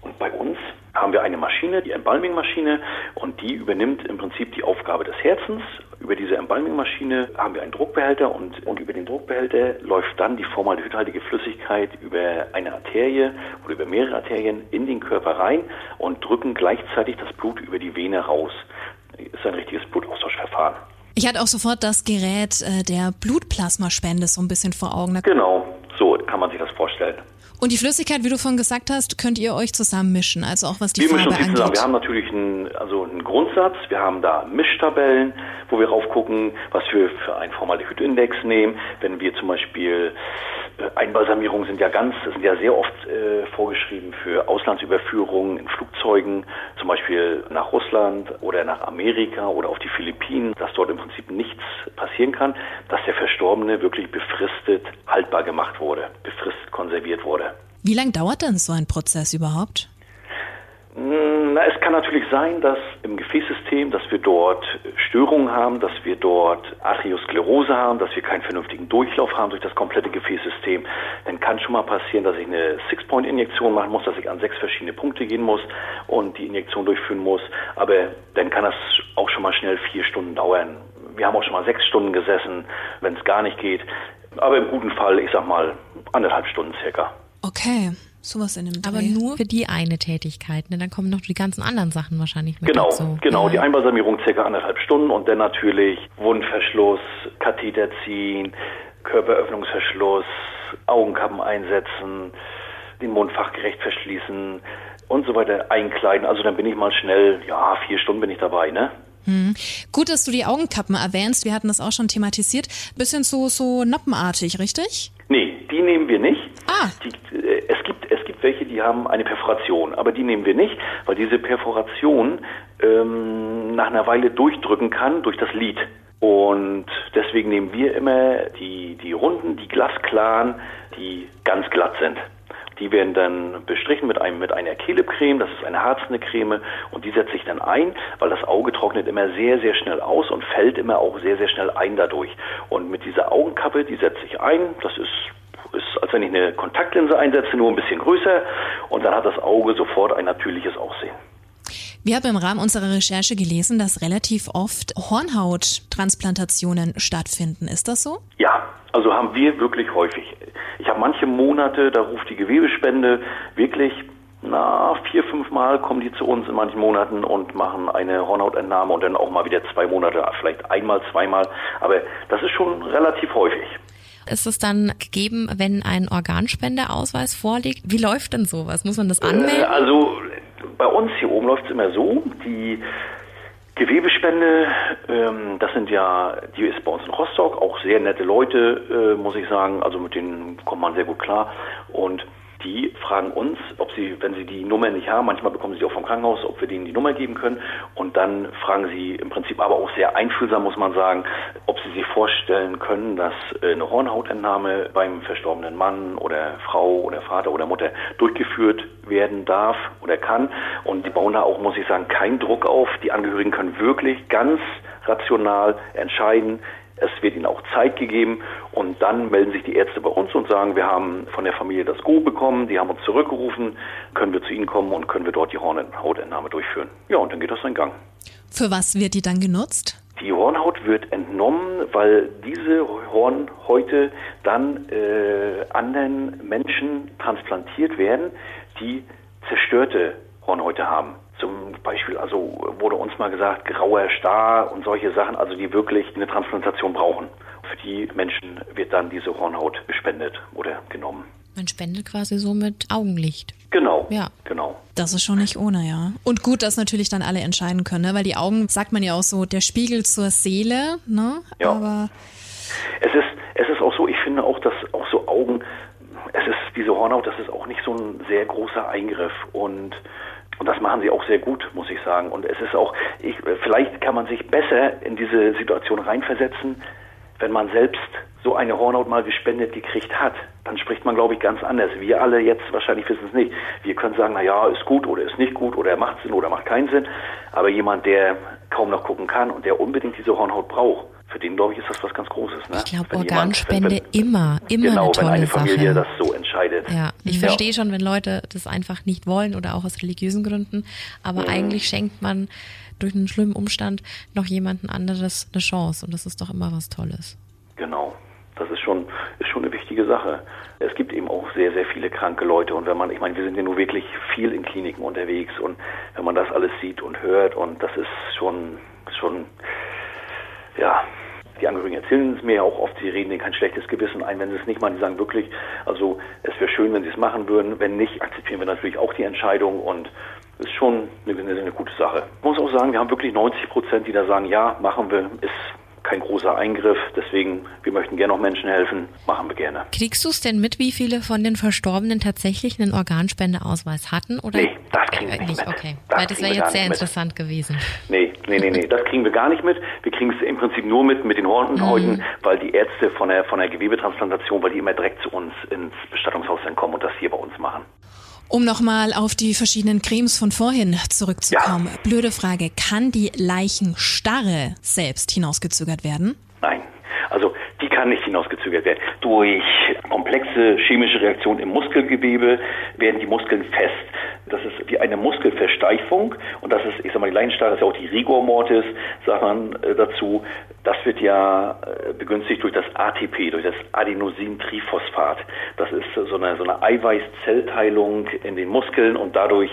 Und bei uns haben wir eine Maschine, die Embalming-Maschine, und die übernimmt im Prinzip die Aufgabe des Herzens. Über diese Embalming-Maschine haben wir einen Druckbehälter und, und über den Druckbehälter läuft dann die formaldehydhaltige Flüssigkeit über eine Arterie oder über mehrere Arterien in den Körper rein und drücken gleichzeitig das Blut über die Vene raus. Ist ein richtiges Blutaustauschverfahren. Ich hatte auch sofort das Gerät äh, der Blutplasmaspende so ein bisschen vor Augen. Genau, so kann man sich das vorstellen. Und die Flüssigkeit, wie du vorhin gesagt hast, könnt ihr euch zusammenmischen, also auch was die Wir mischen Farbe die zusammen. angeht. Wir haben natürlich einen, also einen Grundsatz. Wir haben da Mischtabellen, wo wir raufgucken, was wir für einen Formaldehydindex nehmen. Wenn wir zum Beispiel äh, Einbalsamierungen sind ja ganz, sind ja sehr oft äh, vorgeschrieben für Auslandsüberführungen in Flugzeugen, zum Beispiel nach Russland oder nach Amerika oder auf die Philippinen, dass dort im Prinzip nichts passieren kann, dass der Verstorbene wirklich befristet haltbar gemacht wurde, befristet konserviert wurde. Wie lange dauert denn so ein Prozess überhaupt? Mm, Na, es kann natürlich sein, dass im Gefäßsystem, dass wir dort Störungen haben, dass wir dort Arteriosklerose haben, dass wir keinen vernünftigen Durchlauf haben durch das komplette Gefäßsystem. Dann kann schon mal passieren, dass ich eine Six-Point-Injektion machen muss, dass ich an sechs verschiedene Punkte gehen muss und die Injektion durchführen muss. Aber dann kann das auch schon mal schnell vier Stunden dauern. Wir haben auch schon mal sechs Stunden gesessen, wenn es gar nicht geht. Aber im guten Fall, ich sag mal, anderthalb Stunden circa. Okay. Sowas in dem Dreh. Aber nur für die eine Tätigkeit, ne? Dann kommen noch die ganzen anderen Sachen wahrscheinlich mit Genau, dazu. genau. Ja. Die Einbalsamierung circa anderthalb Stunden und dann natürlich Wundverschluss, Katheter ziehen, Körperöffnungsverschluss, Augenkappen einsetzen, den Mund fachgerecht verschließen und so weiter einkleiden. Also dann bin ich mal schnell, ja, vier Stunden bin ich dabei, ne? Hm. Gut, dass du die Augenkappen erwähnst. Wir hatten das auch schon thematisiert. Bisschen so, so noppenartig, richtig? Nee, die nehmen wir nicht. Ah. Die, äh, es welche, die haben eine Perforation, aber die nehmen wir nicht, weil diese Perforation ähm, nach einer Weile durchdrücken kann durch das Lid. Und deswegen nehmen wir immer die die runden, die glasklaren, die ganz glatt sind. Die werden dann bestrichen mit einem mit einer Kelebcreme, das ist eine harzende Creme und die setze ich dann ein, weil das Auge trocknet immer sehr sehr schnell aus und fällt immer auch sehr sehr schnell ein dadurch. Und mit dieser Augenkappe, die setze ich ein, das ist ist, als wenn ich eine Kontaktlinse einsetze, nur ein bisschen größer und dann hat das Auge sofort ein natürliches Aussehen. Wir haben im Rahmen unserer Recherche gelesen, dass relativ oft Hornhauttransplantationen stattfinden. Ist das so? Ja, also haben wir wirklich häufig. Ich habe manche Monate, da ruft die Gewebespende wirklich, na, vier, fünf Mal kommen die zu uns in manchen Monaten und machen eine Hornhautentnahme und dann auch mal wieder zwei Monate, vielleicht einmal, zweimal. Aber das ist schon relativ häufig. Ist es dann gegeben, wenn ein Organspendeausweis vorliegt? Wie läuft denn sowas? Muss man das anmelden? Äh, also bei uns hier oben läuft es immer so, die Gewebespende, ähm, das sind ja, die ist bei uns in Rostock, auch sehr nette Leute, äh, muss ich sagen, also mit denen kommt man sehr gut klar und die fragen uns, ob sie, wenn sie die Nummer nicht haben, manchmal bekommen sie auch vom Krankenhaus, ob wir denen die Nummer geben können. Und dann fragen sie im Prinzip aber auch sehr einfühlsam, muss man sagen, ob sie sich vorstellen können, dass äh, eine Hornhautentnahme beim verstorbenen Mann oder Frau oder Vater oder Mutter durchgeführt werden darf oder kann. Und die bauen da auch, muss ich sagen, keinen Druck auf. Die Angehörigen können wirklich ganz rational entscheiden, es wird ihnen auch Zeit gegeben und dann melden sich die Ärzte bei uns und sagen, wir haben von der Familie das Go bekommen, die haben uns zurückgerufen, können wir zu ihnen kommen und können wir dort die Hornhautentnahme durchführen. Ja, und dann geht das seinen Gang. Für was wird die dann genutzt? Die Hornhaut wird entnommen, weil diese Hornhäute dann äh, anderen Menschen transplantiert werden, die zerstörte Hornhäute haben. Zum Beispiel, also wurde uns mal gesagt, grauer Star und solche Sachen, also die wirklich eine Transplantation brauchen. Für die Menschen wird dann diese Hornhaut gespendet oder genommen. Man spendet quasi so mit Augenlicht. Genau. Ja. Genau. Das ist schon nicht ohne, ja. Und gut, dass natürlich dann alle entscheiden können, ne? weil die Augen, sagt man ja auch so, der Spiegel zur Seele, ne? Ja. Aber Es ist, es ist auch so, ich finde auch, dass auch so Augen, es ist diese Hornhaut, das ist auch nicht so ein sehr großer Eingriff und und das machen sie auch sehr gut, muss ich sagen. Und es ist auch, ich, vielleicht kann man sich besser in diese Situation reinversetzen, wenn man selbst so eine Hornhaut mal gespendet gekriegt hat. Dann spricht man, glaube ich, ganz anders. Wir alle jetzt wahrscheinlich wissen es nicht. Wir können sagen, na ja, ist gut oder ist nicht gut oder macht Sinn oder macht keinen Sinn. Aber jemand, der kaum noch gucken kann und der unbedingt diese Hornhaut braucht, für den, glaube ich, ist das was ganz Großes. Ne? Ich glaube, Organspende jemand, wenn, immer, immer genau, eine tolle wenn eine Familie Sache. das so entscheidet. Ja, ich Ja. verstehe schon, wenn Leute das einfach nicht wollen oder auch aus religiösen Gründen, aber Mhm. eigentlich schenkt man durch einen schlimmen Umstand noch jemanden anderes eine Chance und das ist doch immer was Tolles. Genau. Das ist schon, ist schon eine wichtige Sache. Es gibt eben auch sehr, sehr viele kranke Leute und wenn man, ich meine, wir sind ja nur wirklich viel in Kliniken unterwegs und wenn man das alles sieht und hört und das ist schon, schon, ja, die Angehörigen erzählen es mir ja auch oft, sie reden denen kein schlechtes Gewissen ein, wenn sie es nicht machen. Die sagen wirklich, also es wäre schön, wenn sie es machen würden. Wenn nicht, akzeptieren wir natürlich auch die Entscheidung und ist schon eine, eine, eine gute Sache. Ich muss auch sagen, wir haben wirklich 90 Prozent, die da sagen, ja, machen wir, ist kein großer Eingriff, deswegen, wir möchten gerne noch Menschen helfen, machen wir gerne. Kriegst du es denn mit, wie viele von den Verstorbenen tatsächlich einen Organspendeausweis hatten? Oder? Nee, das kriegen wir Äh, nicht mit. Okay, Das weil das wäre jetzt sehr mit. interessant gewesen. Nee, nee, nee, nee, das kriegen wir gar nicht mit. Wir kriegen es im Prinzip nur mit mit den Hornhäuten, Mhm. weil die Ärzte von der von der Gewebetransplantation, weil die immer direkt zu uns ins Bestattungshaus dann kommen und das hier bei uns machen. Um nochmal auf die verschiedenen Cremes von vorhin zurückzukommen. Ja. Blöde Frage. Kann die Leichenstarre selbst hinausgezögert werden? Nein. Also die kann nicht hinausgezögert werden. Durch komplexe chemische Reaktionen im Muskelgewebe werden die Muskeln fest. Das ist wie eine Muskelversteifung und das ist, ich sag mal, die Leichenstarre ist ja auch die Rigor Mortis, sagt man äh, dazu. Das wird ja äh, begünstigt durch das ATP, durch das Adenosintriphosphat. Das ist so eine, so eine Eiweißzellteilung in den Muskeln und dadurch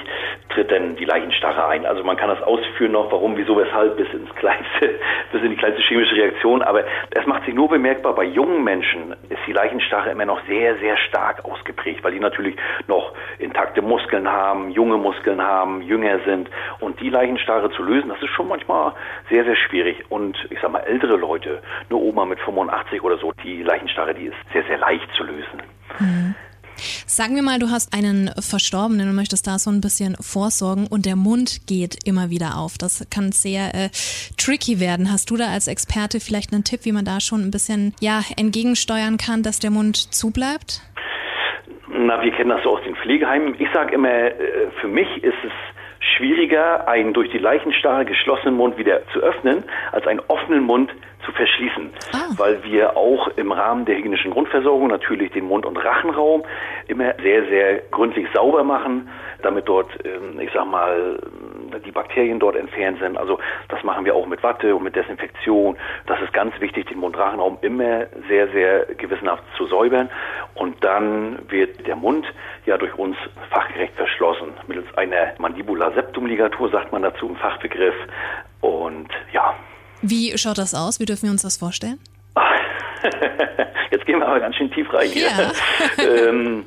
tritt dann die Leichenstarre ein. Also man kann das ausführen noch, warum, wieso, weshalb, bis ins kleinste, [laughs] bis in die kleinste chemische Reaktion. Aber es macht sich nur bemerkbar, bei jungen Menschen ist die Leichenstarre immer noch sehr, sehr stark ausgeprägt, weil die natürlich noch intakte Muskeln haben, junge Muskeln haben, jünger sind. Und die Leichenstarre zu lösen, das ist schon manchmal sehr, sehr schwierig. Und ich sag mal, ältere Leute, eine Oma mit 85 oder so, die Leichenstarre, die ist sehr, sehr leicht zu lösen. Mhm. Sagen wir mal, du hast einen Verstorbenen und möchtest da so ein bisschen vorsorgen und der Mund geht immer wieder auf. Das kann sehr äh, tricky werden. Hast du da als Experte vielleicht einen Tipp, wie man da schon ein bisschen ja entgegensteuern kann, dass der Mund zubleibt? Na, wir kennen das so aus den Pflegeheimen. Ich sage immer, äh, für mich ist es schwieriger, einen durch die Leichenstarre geschlossenen Mund wieder zu öffnen, als einen offenen Mund zu verschließen, ah. weil wir auch im Rahmen der hygienischen Grundversorgung natürlich den Mund- und Rachenraum immer sehr, sehr gründlich sauber machen, damit dort, ähm, ich sag mal, die Bakterien dort entfernt sind. Also das machen wir auch mit Watte und mit Desinfektion. Das ist ganz wichtig, den Mund-Rachenraum immer sehr, sehr gewissenhaft zu säubern. Und dann wird der Mund ja durch uns fachgerecht verschlossen. Mittels einer Mandibula septum Ligatur sagt man dazu im Fachbegriff. Und ja. Wie schaut das aus? Wie dürfen wir uns das vorstellen? [laughs] Jetzt gehen wir aber ganz schön tief rein hier. Ja. [laughs] ähm,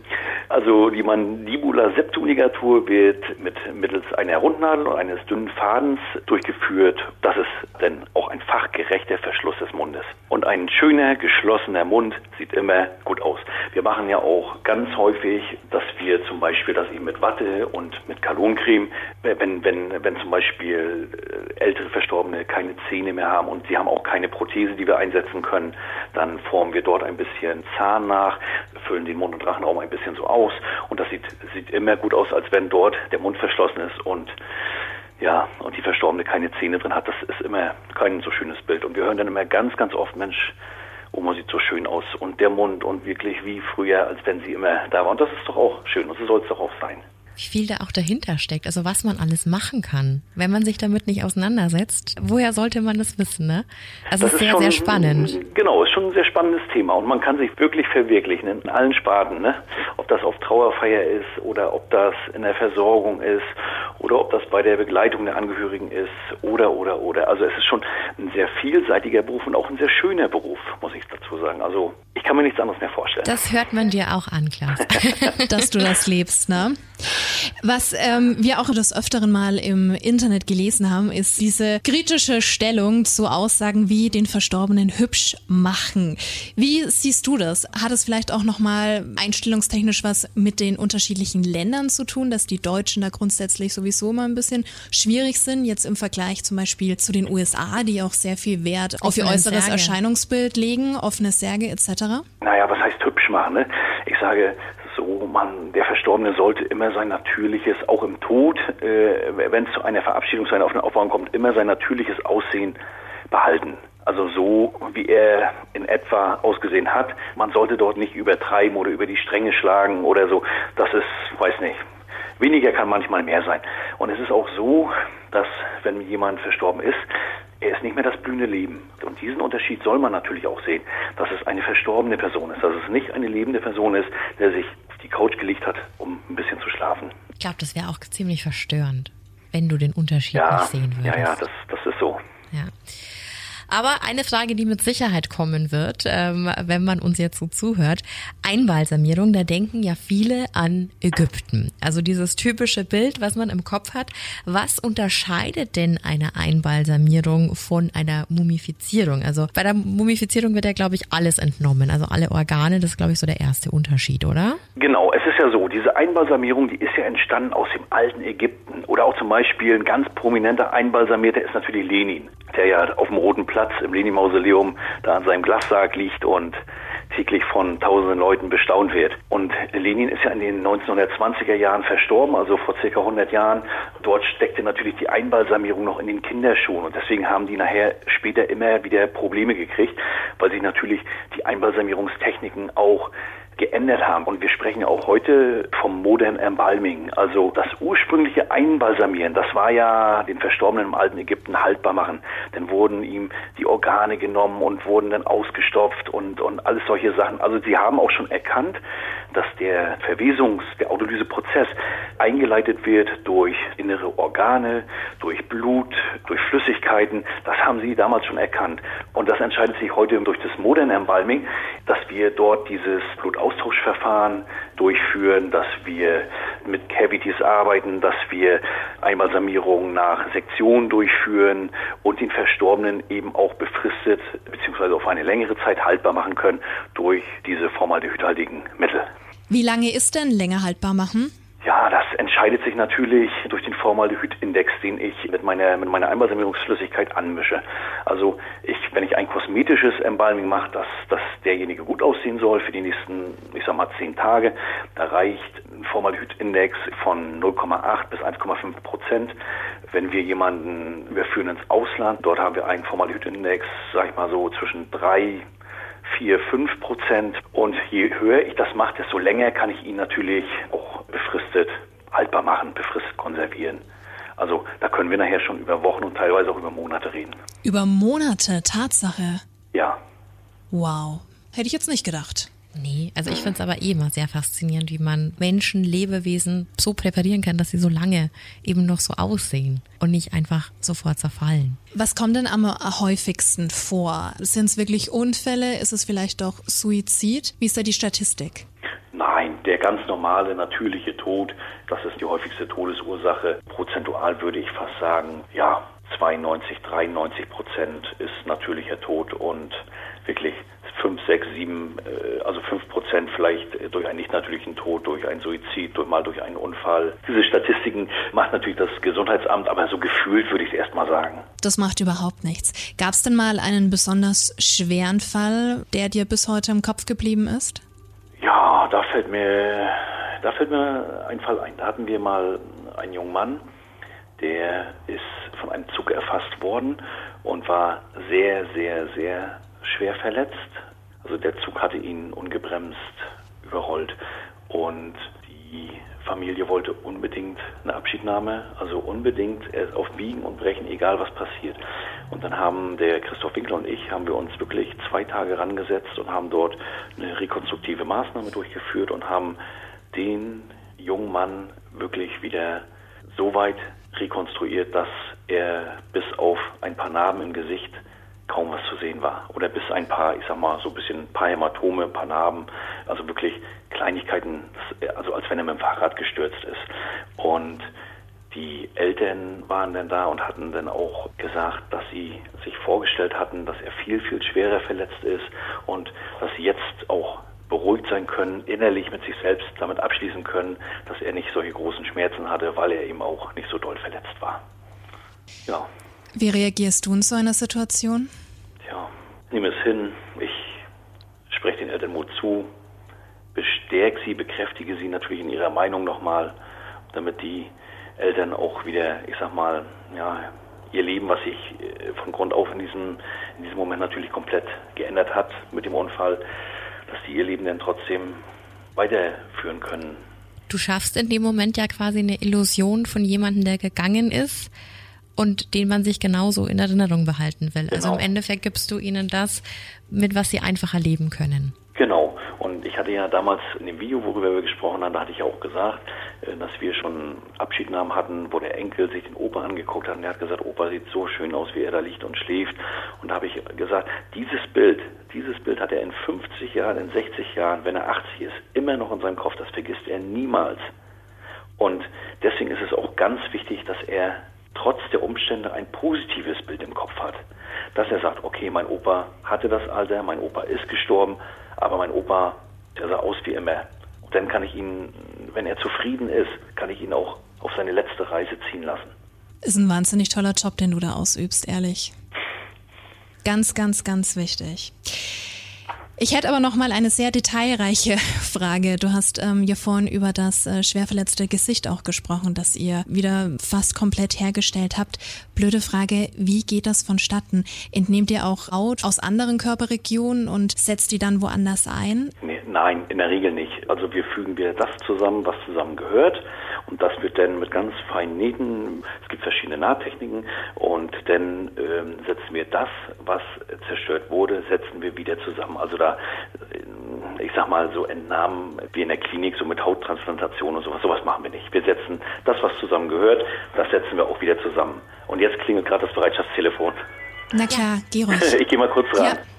also die Mandibula septumligatur wird mit, mittels einer Rundnadel und eines dünnen Fadens durchgeführt. Das ist dann auch ein fachgerechter Verschluss des Mundes. Und ein schöner, geschlossener Mund sieht immer gut aus. Wir machen ja auch ganz häufig, dass wir zum Beispiel das eben mit Watte und mit Kaloncreme, wenn, wenn, wenn zum Beispiel äh, ältere Verstorbene keine Zähne mehr haben und sie haben auch keine Prothese, die wir einsetzen können, dann formen wir dort ein bisschen Zahn nach, füllen den Mund- und Rachenraum ein bisschen so aus und das sieht, sieht immer gut aus, als wenn dort der Mund verschlossen ist und ja, und die Verstorbene keine Zähne drin hat. Das ist immer kein so schönes Bild. Und wir hören dann immer ganz, ganz oft, Mensch, Oma sieht so schön aus. Und der Mund und wirklich wie früher, als wenn sie immer da war. Und das ist doch auch schön. Und so soll es doch auch sein wie viel da auch dahinter steckt, also was man alles machen kann, wenn man sich damit nicht auseinandersetzt. Woher sollte man das wissen, ne? Also das ist sehr, schon, sehr spannend. Genau, ist schon ein sehr spannendes Thema und man kann sich wirklich verwirklichen in allen Sparten, ne? Ob das auf Trauerfeier ist oder ob das in der Versorgung ist oder ob das bei der Begleitung der Angehörigen ist oder, oder, oder. Also es ist schon ein sehr vielseitiger Beruf und auch ein sehr schöner Beruf, muss ich dazu sagen. Also ich kann mir nichts anderes mehr vorstellen. Das hört man dir auch an, Klaus. [laughs] Dass du das lebst, ne? Was ähm, wir auch des Öfteren mal im Internet gelesen haben, ist diese kritische Stellung zu Aussagen wie den Verstorbenen hübsch machen. Wie siehst du das? Hat es vielleicht auch nochmal einstellungstechnisch was mit den unterschiedlichen Ländern zu tun, dass die Deutschen da grundsätzlich sowieso mal ein bisschen schwierig sind, jetzt im Vergleich zum Beispiel zu den USA, die auch sehr viel Wert auf ihr äußeres Särge. Erscheinungsbild legen, offene Särge etc.? Naja, was heißt hübsch machen? Ne? Ich sage, so, man, der Verstorbene sollte immer sein natürliches, auch im Tod, äh, wenn es zu einer Verabschiedung, zu einer offenen Aufbauung kommt, immer sein natürliches Aussehen behalten. Also so, wie er in etwa ausgesehen hat. Man sollte dort nicht übertreiben oder über die Stränge schlagen oder so. Das ist, weiß nicht, weniger kann manchmal mehr sein. Und es ist auch so, dass wenn jemand verstorben ist, er ist nicht mehr das blühende Leben. Und diesen Unterschied soll man natürlich auch sehen, dass es eine verstorbene Person ist, dass es nicht eine lebende Person ist, der sich die Couch gelegt hat, um ein bisschen zu schlafen. Ich glaube, das wäre auch ziemlich verstörend, wenn du den Unterschied ja, nicht sehen würdest. Ja, ja, das, das ist so. Ja. Aber eine Frage, die mit Sicherheit kommen wird, ähm, wenn man uns jetzt so zuhört. Einbalsamierung, da denken ja viele an Ägypten. Also dieses typische Bild, was man im Kopf hat. Was unterscheidet denn eine Einbalsamierung von einer Mumifizierung? Also bei der Mumifizierung wird ja, glaube ich, alles entnommen. Also alle Organe, das ist, glaube ich, so der erste Unterschied, oder? Genau, es ist ja so, diese Einbalsamierung, die ist ja entstanden aus dem alten Ägypten. Oder auch zum Beispiel ein ganz prominenter Einbalsamierter ist natürlich Lenin, der ja auf dem Roten Platz im Lenin-Mausoleum da an seinem Glassarg liegt und täglich von tausenden Leuten bestaunt wird. Und Lenin ist ja in den 1920er Jahren verstorben, also vor circa 100 Jahren. Dort steckte natürlich die Einbalsamierung noch in den Kinderschuhen und deswegen haben die nachher später immer wieder Probleme gekriegt, weil sich natürlich die Einbalsamierungstechniken auch geändert haben. Und wir sprechen auch heute vom Modern Embalming. Also das ursprüngliche Einbalsamieren, das war ja den Verstorbenen im alten Ägypten haltbar machen. Dann wurden ihm die Organe genommen und wurden dann ausgestopft und, und alles solche Sachen. Also sie haben auch schon erkannt, dass der Verwesungs-, der Autolyseprozess eingeleitet wird durch innere Organe, durch Blut, durch Flüssigkeiten. Das haben sie damals schon erkannt. Und das entscheidet sich heute durch das Modern Embalming, dass wir dort dieses Blutaustauschverfahren durchführen, dass wir mit Cavities arbeiten, dass wir Einbalsamierung nach Sektion durchführen und den Verstorbenen eben auch befristet bzw. auf eine längere Zeit haltbar machen können durch diese formaldehydhaltigen Mittel. Wie lange ist denn länger haltbar machen? Ja, das entscheidet sich natürlich durch den Formaldehyd-Index, den ich mit meiner, mit meiner Einbalsamierungsflüssigkeit anmische. Also ich, wenn ich ein kosmetisches Embalming mache, dass, dass derjenige gut aussehen soll für die nächsten, ich sag mal, zehn Tage, da reicht ein Formaldehyd-Index von 0,8 bis 1,5 Prozent. Wenn wir jemanden überführen ins Ausland, dort haben wir einen Formaldehyd-Index, sag ich mal so, zwischen drei vier, fünf Prozent. Und je höher ich das mache, desto länger kann ich ihn natürlich auch befristet haltbar machen, befristet konservieren. Also da können wir nachher schon über Wochen und teilweise auch über Monate reden. Über Monate, Tatsache. Ja. Wow. Hätte ich jetzt nicht gedacht. Nee, also ich finde es aber eh immer sehr faszinierend, wie man Menschen, Lebewesen so präparieren kann, dass sie so lange eben noch so aussehen und nicht einfach sofort zerfallen. Was kommt denn am häufigsten vor? Sind es wirklich Unfälle? Ist es vielleicht doch Suizid? Wie ist da die Statistik? Nein, der ganz normale, natürliche Tod, das ist die häufigste Todesursache. Prozentual würde ich fast sagen, ja, 92, 93 Prozent ist natürlicher Tod und wirklich 5, 6, 7, also 5 Prozent vielleicht durch einen nicht natürlichen Tod, durch einen Suizid, durch, mal durch einen Unfall. Diese Statistiken macht natürlich das Gesundheitsamt, aber so gefühlt würde ich es erstmal sagen. Das macht überhaupt nichts. Gab es denn mal einen besonders schweren Fall, der dir bis heute im Kopf geblieben ist? Ja, da fällt mir, da fällt mir ein Fall ein. Da hatten wir mal einen jungen Mann, der ist von einem Zug erfasst worden und war sehr, sehr, sehr schwer verletzt. Also der Zug hatte ihn ungebremst überrollt und die Familie wollte unbedingt eine Abschiednahme, also unbedingt auf Biegen und Brechen, egal was passiert. Und dann haben der Christoph Winkler und ich, haben wir uns wirklich zwei Tage rangesetzt und haben dort eine rekonstruktive Maßnahme durchgeführt und haben den jungen Mann wirklich wieder so weit rekonstruiert, dass er bis auf ein paar Narben im Gesicht kaum was zu sehen war. Oder bis ein paar, ich sag mal, so ein bisschen ein paar Hämatome, ein paar Narben, also wirklich Kleinigkeiten, also als wenn er mit dem Fahrrad gestürzt ist. Und die Eltern waren dann da und hatten dann auch gesagt, dass sie sich vorgestellt hatten, dass er viel, viel schwerer verletzt ist und dass sie jetzt auch beruhigt sein können, innerlich mit sich selbst damit abschließen können, dass er nicht solche großen Schmerzen hatte, weil er eben auch nicht so doll verletzt war. Ja. Wie reagierst du in so einer Situation? Ja, nehme es hin. Ich spreche den Eltern Mut zu, bestärke sie, bekräftige sie natürlich in ihrer Meinung nochmal, damit die Eltern auch wieder, ich sag mal, ja, ihr Leben, was sich äh, von Grund auf in diesem, in diesem Moment natürlich komplett geändert hat mit dem Unfall, dass die ihr Leben dann trotzdem weiterführen können. Du schaffst in dem Moment ja quasi eine Illusion von jemandem, der gegangen ist und den man sich genauso in Erinnerung behalten will. Genau. Also im genau. Endeffekt gibst du ihnen das, mit was sie einfacher leben können. Genau. Und ich hatte ja damals in dem Video, worüber wir gesprochen haben, da hatte ich auch gesagt, äh, dass wir schon Abschiednahmen hatten, wo der Enkel sich den Opa angeguckt hat und der hat gesagt, Opa sieht so schön aus, wie er da liegt und schläft. Und da habe ich gesagt, dieses Bild, dieses Bild hat er in 50 Jahren, in 60 Jahren, wenn er 80 ist, immer noch in seinem Kopf. Das vergisst er niemals. Und deswegen ist es auch ganz wichtig, dass er trotz der Umstände ein positives Bild im Kopf hat. Dass er sagt, okay, mein Opa hatte das Alter, mein Opa ist gestorben, aber mein Opa, der sah aus wie immer. Und dann kann ich ihn, wenn er zufrieden ist, kann ich ihn auch auf seine letzte Reise ziehen lassen. Ist ein wahnsinnig toller Job, den du da ausübst, ehrlich. Ganz, ganz, ganz wichtig. Ich hätte aber noch mal eine sehr detailreiche [laughs] Frage. Du hast ähm, ja vorhin über das äh, schwer verletzte Gesicht auch gesprochen, das ihr wieder fast komplett hergestellt habt. Blöde Frage, wie geht das vonstatten? Entnehmt ihr auch Haut aus anderen Körperregionen und setzt die dann woanders ein? Nee, nein, in der Regel nicht. Also wir fügen wir das zusammen, was zusammen gehört. Und das wird dann mit ganz feinen Nähten, es gibt verschiedene Nahtechniken, und dann ähm, setzen wir das, was zerstört wurde, setzen wir wieder zusammen. Also da, äh, ich sag mal, so Entnahmen wie in der Klinik, so mit Hauttransplantation und sowas, sowas machen wir nicht. Wir setzen das, was zusammen gehört, das setzen wir auch wieder zusammen. Und jetzt klingelt gerade das Bereitschaftstelefon. Na klar, geh ruhig. [laughs] Ich gehe mal kurz ran. Ja.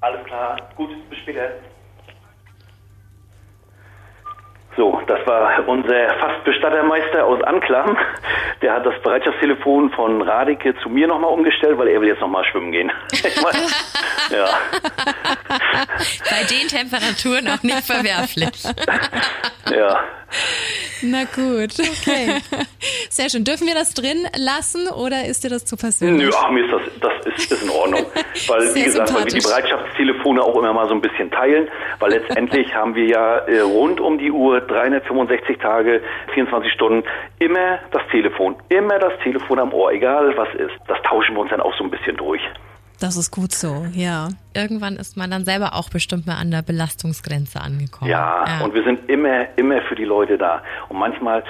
Alles klar, gut, bis später. So, das war unser Fastbestattermeister aus Anklam. Der hat das Bereitschaftstelefon von Radike zu mir nochmal umgestellt, weil er will jetzt nochmal schwimmen gehen. [laughs] ja. Bei den Temperaturen auch nicht verwerflich. ja. [laughs] Na gut. Okay. [laughs] Sehr schön. Dürfen wir das drin lassen oder ist dir das zu persönlich? Nö, ach, mir ist das, das ist, ist in Ordnung. [laughs] Weil, Sehr wie gesagt, weil wir die Bereitschaftstelefone auch immer mal so ein bisschen teilen, weil letztendlich haben wir ja äh, rund um die Uhr 365 Tage, 24 Stunden immer das Telefon, immer das Telefon am Ohr, egal was ist. Das tauschen wir uns dann auch so ein bisschen durch. Das ist gut so, ja. Irgendwann ist man dann selber auch bestimmt mal an der Belastungsgrenze angekommen. Ja, ja, und wir sind immer, immer für die Leute da. Und manchmal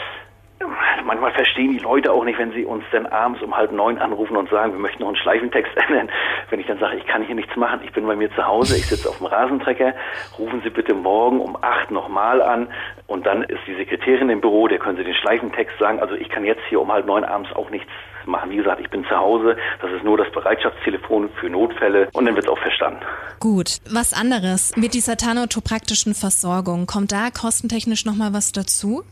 manchmal verstehen die Leute auch nicht, wenn sie uns dann abends um halb neun anrufen und sagen, wir möchten noch einen Schleifentext [laughs] ändern. Wenn ich dann sage, ich kann hier nichts machen, ich bin bei mir zu Hause, ich sitze auf dem Rasentrecker, rufen Sie bitte morgen um acht nochmal an und dann ist die Sekretärin im Büro, der können Sie den Schleifentext sagen. Also ich kann jetzt hier um halb neun abends auch nichts machen. Wie gesagt, ich bin zu Hause, das ist nur das Bereitschaftstelefon für Notfälle und dann wird es auch verstanden. Gut, was anderes. Mit dieser thanotopraktischen Versorgung, kommt da kostentechnisch nochmal was dazu?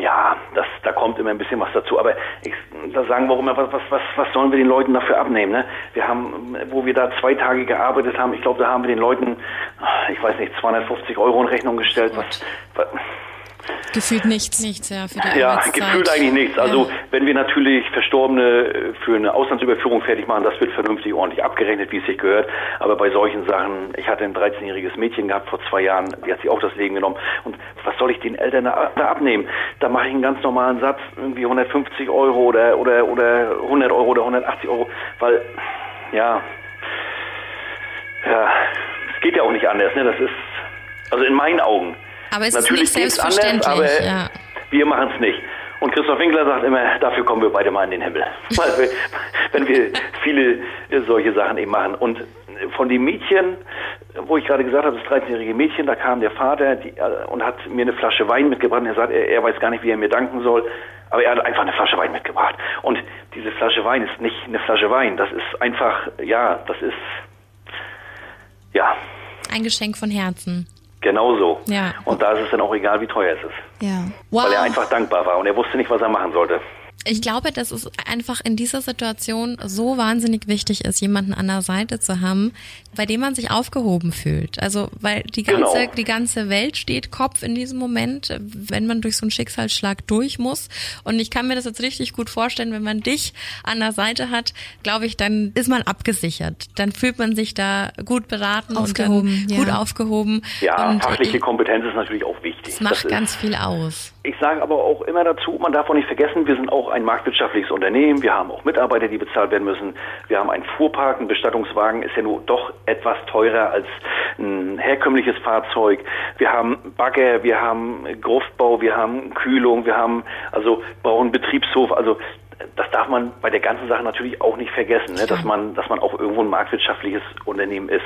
Ja, das da kommt immer ein bisschen was dazu. Aber ich, da sagen wir auch immer, was, was, was, was sollen wir den Leuten dafür abnehmen? Ne? Wir haben, wo wir da zwei Tage gearbeitet haben, ich glaube, da haben wir den Leuten, ich weiß nicht, 250 Euro in Rechnung gestellt. Was, was Gefühlt nichts. Nichts, ja, für die Ja, gefühlt eigentlich nichts. Also ja. wenn wir natürlich Verstorbene äh, für eine Auslandsüberführung fertig machen, das wird vernünftig ordentlich abgerechnet, wie es sich gehört. Aber bei solchen Sachen, ich hatte ein 13-jähriges Mädchen gehabt vor zwei Jahren, die hat sich auch das Leben genommen. Und was soll ich den Eltern da, da abnehmen? Da mache ich einen ganz normalen Satz, irgendwie 150 Euro oder, oder, oder 100 Euro oder 180 Euro, weil, ja, ja, es geht ja auch nicht anders, ne? Das ist, also in meinen Augen. Aber es Natürlich ist nicht selbstverständlich. Anders, aber ja. wir machen es nicht. Und Christoph Winkler sagt immer, dafür kommen wir beide mal in den Himmel. [laughs] Weil wir, wenn wir viele solche Sachen eben machen. Und von dem Mädchen, wo ich gerade gesagt habe, das 13-jährige Mädchen, da kam der Vater die, äh, und hat mir eine Flasche Wein mitgebracht. Er sagt, er, er weiß gar nicht, wie er mir danken soll. Aber er hat einfach eine Flasche Wein mitgebracht. Und diese Flasche Wein ist nicht eine Flasche Wein. Das ist einfach, ja, das ist, ja. Ein Geschenk von Herzen. Genauso. Ja. Und da ist es dann auch egal, wie teuer es ist. Ja. Wow. Weil er einfach dankbar war und er wusste nicht, was er machen sollte. Ich glaube, dass es einfach in dieser Situation so wahnsinnig wichtig ist, jemanden an der Seite zu haben, bei dem man sich aufgehoben fühlt. Also, weil die ganze, genau. die ganze Welt steht Kopf in diesem Moment, wenn man durch so einen Schicksalsschlag durch muss. Und ich kann mir das jetzt richtig gut vorstellen, wenn man dich an der Seite hat, glaube ich, dann ist man abgesichert. Dann fühlt man sich da gut beraten aufgehoben, und ja. gut aufgehoben. Ja, und fachliche Kompetenz ist natürlich auch wichtig. Es macht das ganz viel aus. Ich sage aber auch immer dazu, man darf auch nicht vergessen, wir sind auch ein marktwirtschaftliches Unternehmen, wir haben auch Mitarbeiter, die bezahlt werden müssen, wir haben einen Fuhrpark, ein Bestattungswagen ist ja nur doch etwas teurer als ein herkömmliches Fahrzeug. Wir haben Bagger, wir haben Gruftbau, wir haben Kühlung, wir haben also brauchen Betriebshof, also das darf man bei der ganzen Sache natürlich auch nicht vergessen, ne? dass man, dass man auch irgendwo ein marktwirtschaftliches Unternehmen ist.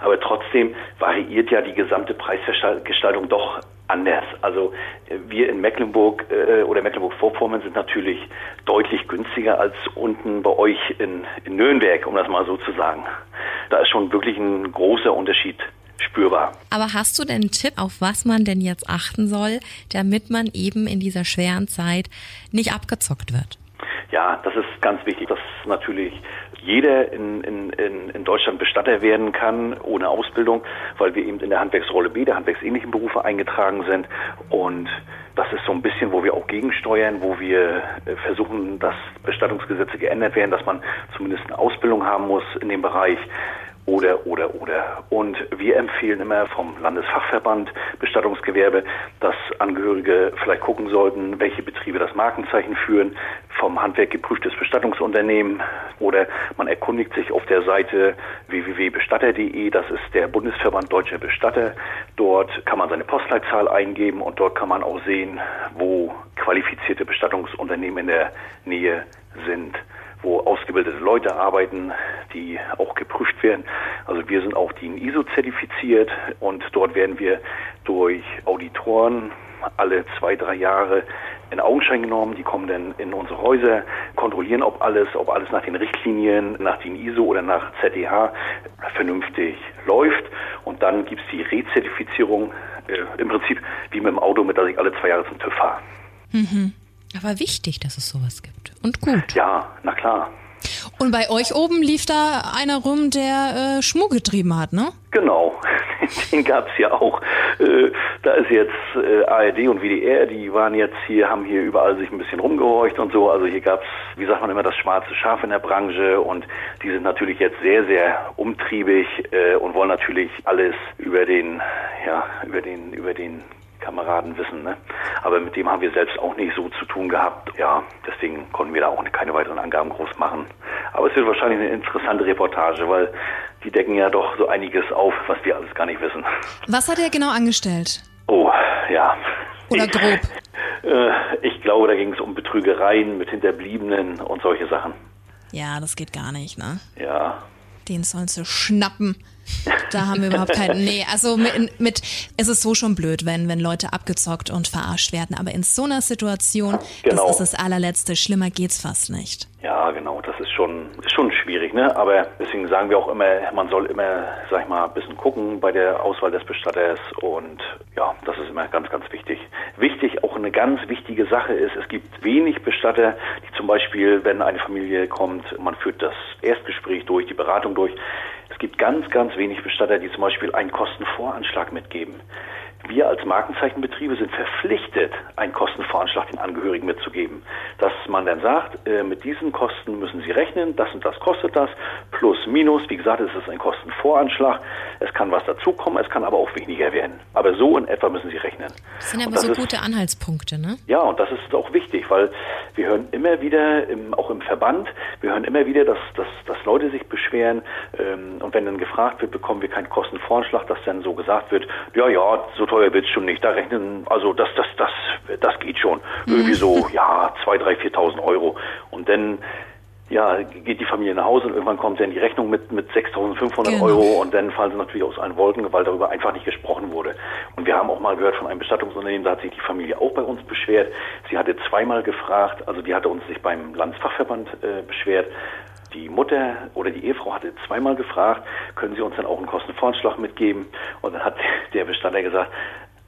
Aber trotzdem variiert ja die gesamte Preisgestaltung doch anders. Also äh, wir in Mecklenburg äh, oder Mecklenburg-Vorpommern sind natürlich deutlich günstiger als unten bei euch in, in Nürnberg, um das mal so zu sagen. Da ist schon wirklich ein großer Unterschied spürbar. Aber hast du denn einen Tipp, auf was man denn jetzt achten soll, damit man eben in dieser schweren Zeit nicht abgezockt wird? Ja, das ist ganz wichtig, dass natürlich jeder in, in, in Deutschland Bestatter werden kann ohne Ausbildung, weil wir eben in der Handwerksrolle B, der handwerksähnlichen Berufe eingetragen sind. Und das ist so ein bisschen, wo wir auch gegensteuern, wo wir äh, versuchen, dass Bestattungsgesetze geändert werden, dass man zumindest eine Ausbildung haben muss in dem Bereich oder, oder, oder. Und wir empfehlen immer vom Landesfachverband Bestattungsgewerbe, dass Angehörige vielleicht gucken sollten, welche Betriebe das Markenzeichen führen, vom Handwerk geprüftes Bestattungsunternehmen oder man erkundigt sich auf der Seite www.bestatter.de, das ist der Bundesverband Deutscher Bestatter. Dort kann man seine Postleitzahl eingeben und dort kann man auch sehen, wo qualifizierte Bestattungsunternehmen in der Nähe sind wo ausgebildete Leute arbeiten, die auch geprüft werden. Also wir sind auch DIN ISO zertifiziert und dort werden wir durch Auditoren alle zwei, drei Jahre in Augenschein genommen. Die kommen dann in unsere Häuser, kontrollieren, ob alles, ob alles nach den Richtlinien, nach den ISO oder nach ZDH vernünftig läuft. Und dann gibt es die Rezertifizierung, äh, im Prinzip wie mit dem Auto, mit dem ich alle zwei Jahre zum TÜV fahre. Mhm. Aber wichtig, dass es sowas gibt. Und gut. Ja, na klar. Und bei euch oben lief da einer rum, der äh, Schmuck getrieben hat, ne? Genau, [laughs] den gab's ja auch. Äh, da ist jetzt äh, ARD und WDR, die waren jetzt hier, haben hier überall sich ein bisschen rumgehorcht und so. Also hier gab's, wie sagt man immer, das schwarze Schaf in der Branche und die sind natürlich jetzt sehr, sehr umtriebig äh, und wollen natürlich alles über den, ja, über den, über den Kameraden wissen. Ne? Aber mit dem haben wir selbst auch nicht so zu tun gehabt. Ja, deswegen konnten wir da auch keine weiteren Angaben groß machen. Aber es wird wahrscheinlich eine interessante Reportage, weil die decken ja doch so einiges auf, was wir alles gar nicht wissen. Was hat er genau angestellt? Oh, ja. Oder grob? Ich, äh, ich glaube, da ging es um Betrügereien mit Hinterbliebenen und solche Sachen. Ja, das geht gar nicht, ne? Ja. Den sollst du schnappen. Da haben wir überhaupt keinen. Nee, also mit, mit es ist so schon blöd, wenn, wenn Leute abgezockt und verarscht werden. Aber in so einer Situation, genau. das ist das allerletzte. Schlimmer geht's fast nicht. Ja, genau, das ist schon, ist schon schwierig, ne? Aber deswegen sagen wir auch immer, man soll immer, sag ich mal, ein bisschen gucken bei der Auswahl des Bestatters und ja, das ist immer ganz, ganz wichtig. Wichtig, auch eine ganz wichtige Sache ist, es gibt wenig Bestatter, die zum Beispiel, wenn eine Familie kommt, man führt das Erstgespräch durch, die Beratung durch, es gibt ganz, ganz wenig Bestatter, die zum Beispiel einen Kostenvoranschlag mitgeben. Wir als Markenzeichenbetriebe sind verpflichtet, einen Kostenvoranschlag den Angehörigen mitzugeben. Dass man dann sagt, äh, mit diesen Kosten müssen Sie rechnen, das und das kostet das, plus, minus. Wie gesagt, es ist ein Kostenvoranschlag. Es kann was dazukommen, es kann aber auch weniger werden. Aber so in etwa müssen Sie rechnen. Das sind aber das so ist, gute Anhaltspunkte, ne? Ja, und das ist auch wichtig, weil wir hören immer wieder, im, auch im Verband, wir hören immer wieder, dass, dass, dass Leute sich beschweren ähm, und wenn dann gefragt wird, bekommen wir keinen Kostenvoranschlag, dass dann so gesagt wird, ja, ja, so teuer wird's schon nicht. Da rechnen, also das, das, das, das geht schon. Mhm. Irgendwie so, ja, zwei, drei, viertausend Euro. Und dann ja, geht die Familie nach Hause und irgendwann kommt dann die Rechnung mit, mit 6.500 genau. Euro und dann fallen sie natürlich aus allen Wolken, weil darüber einfach nicht gesprochen wurde. Und wir haben auch mal gehört von einem Bestattungsunternehmen, da hat sich die Familie auch bei uns beschwert. Sie hatte zweimal gefragt, also die hatte uns sich beim Landesfachverband äh, beschwert, die Mutter oder die Ehefrau hatte zweimal gefragt, können Sie uns dann auch einen Kostenvoranschlag mitgeben? Und dann hat [laughs] der Bestatter gesagt,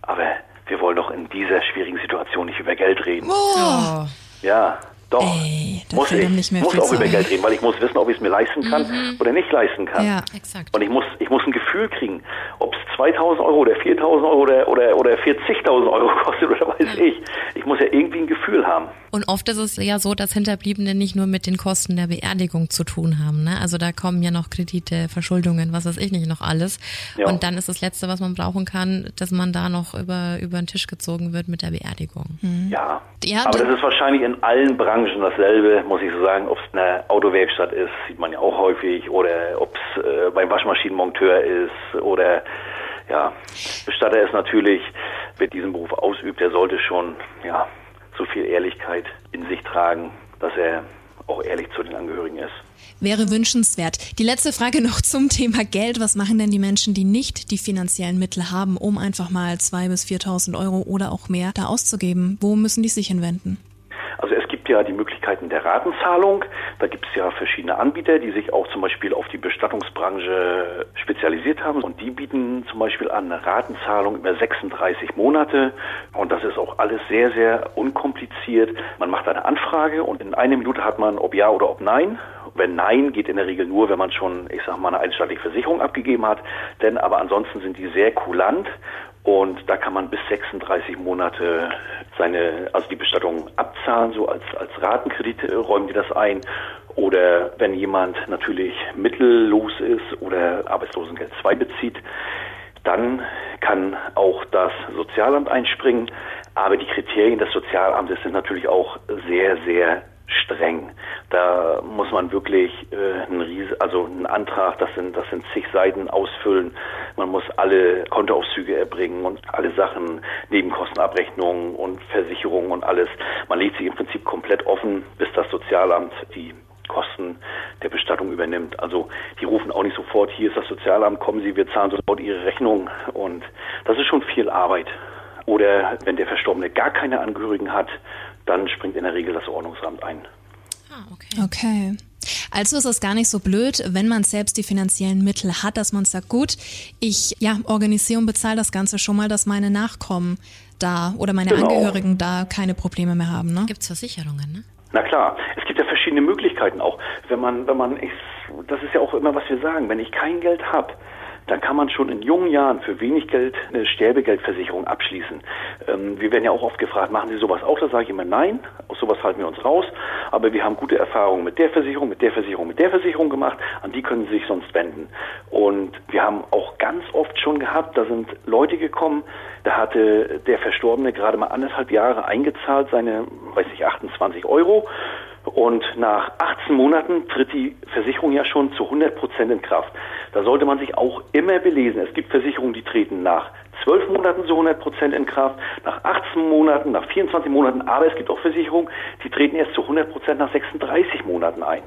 aber wir wollen doch in dieser schwierigen Situation nicht über Geld reden. Oh. Ja, doch. Ey, muss ich nicht mehr muss auch über Geld reden, weil ich muss wissen, ob ich es mir leisten kann mhm. oder nicht leisten kann. Ja, exakt. Und ich muss, ich muss ein Gefühl kriegen, ob es 2000 Euro oder 4000 Euro oder, oder, oder 40.000 Euro [laughs] kostet oder weiß ja. ich. Ich muss ja irgendwie ein Gefühl haben. Und oft ist es ja so, dass Hinterbliebene nicht nur mit den Kosten der Beerdigung zu tun haben. Ne? Also da kommen ja noch Kredite, Verschuldungen, was weiß ich nicht noch alles. Ja. Und dann ist das Letzte, was man brauchen kann, dass man da noch über, über den Tisch gezogen wird mit der Beerdigung. Mhm. Ja. ja, aber das ist wahrscheinlich in allen Branchen dasselbe, muss ich so sagen. Ob es eine Autowerkstatt ist, sieht man ja auch häufig. Oder ob es äh, beim Waschmaschinenmonteur ist oder ja, Bestatter ist natürlich, wer diesen Beruf ausübt, der sollte schon ja, so viel Ehrlichkeit in sich tragen, dass er auch ehrlich zu den Angehörigen ist. Wäre wünschenswert. Die letzte Frage noch zum Thema Geld. Was machen denn die Menschen, die nicht die finanziellen Mittel haben, um einfach mal 2.000 bis 4.000 Euro oder auch mehr da auszugeben? Wo müssen die sich hinwenden? Also es gibt ja die Möglichkeit, Möglichkeiten der Ratenzahlung. Da gibt es ja verschiedene Anbieter, die sich auch zum Beispiel auf die Bestattungsbranche spezialisiert haben. Und die bieten zum Beispiel an eine Ratenzahlung über 36 Monate. Und das ist auch alles sehr, sehr unkompliziert. Man macht eine Anfrage und in einer Minute hat man ob ja oder ob nein. Wenn nein, geht in der Regel nur, wenn man schon, ich sag mal, eine einstaatliche Versicherung abgegeben hat. Denn aber ansonsten sind die sehr kulant und da kann man bis 36 Monate seine, also die Bestattung abzahlen, so als, als Ratenkredit räumen die das ein. Oder wenn jemand natürlich mittellos ist oder Arbeitslosengeld 2 bezieht, dann kann auch das Sozialamt einspringen. Aber die Kriterien des Sozialamtes sind natürlich auch sehr, sehr streng. Da muss man wirklich äh, einen Ries also einen Antrag, das sind das sind zig Seiten ausfüllen. Man muss alle Kontoauszüge erbringen und alle Sachen, Nebenkostenabrechnungen und Versicherungen und alles. Man legt sich im Prinzip komplett offen, bis das Sozialamt die Kosten der Bestattung übernimmt. Also die rufen auch nicht sofort, hier ist das Sozialamt, kommen Sie, wir zahlen sofort Ihre Rechnung. Und das ist schon viel Arbeit. Oder wenn der Verstorbene gar keine Angehörigen hat, dann springt in der Regel das Ordnungsamt ein. Ah, okay. Okay. Also ist es gar nicht so blöd, wenn man selbst die finanziellen Mittel hat, dass man sagt, gut, ich ja, organisiere und bezahle das Ganze schon mal, dass meine Nachkommen da oder meine genau. Angehörigen da keine Probleme mehr haben. Ne? Gibt es Versicherungen, ne? Na klar, es gibt ja verschiedene Möglichkeiten auch. Wenn man, wenn man, ich, das ist ja auch immer, was wir sagen, wenn ich kein Geld habe, dann kann man schon in jungen Jahren für wenig Geld eine Sterbegeldversicherung abschließen. Ähm, wir werden ja auch oft gefragt, machen Sie sowas auch? Da sage ich immer nein, aus sowas halten wir uns raus. Aber wir haben gute Erfahrungen mit der Versicherung, mit der Versicherung, mit der Versicherung gemacht. An die können Sie sich sonst wenden. Und wir haben auch ganz oft schon gehabt, da sind Leute gekommen, da hatte der Verstorbene gerade mal anderthalb Jahre eingezahlt, seine, weiß ich, 28 Euro. Und nach 18 Monaten tritt die Versicherung ja schon zu 100 Prozent in Kraft. Da sollte man sich auch immer belesen. Es gibt Versicherungen, die treten nach 12 Monaten zu 100 Prozent in Kraft, nach 18 Monaten, nach 24 Monaten, aber es gibt auch Versicherungen, die treten erst zu 100 Prozent nach 36 Monaten ein.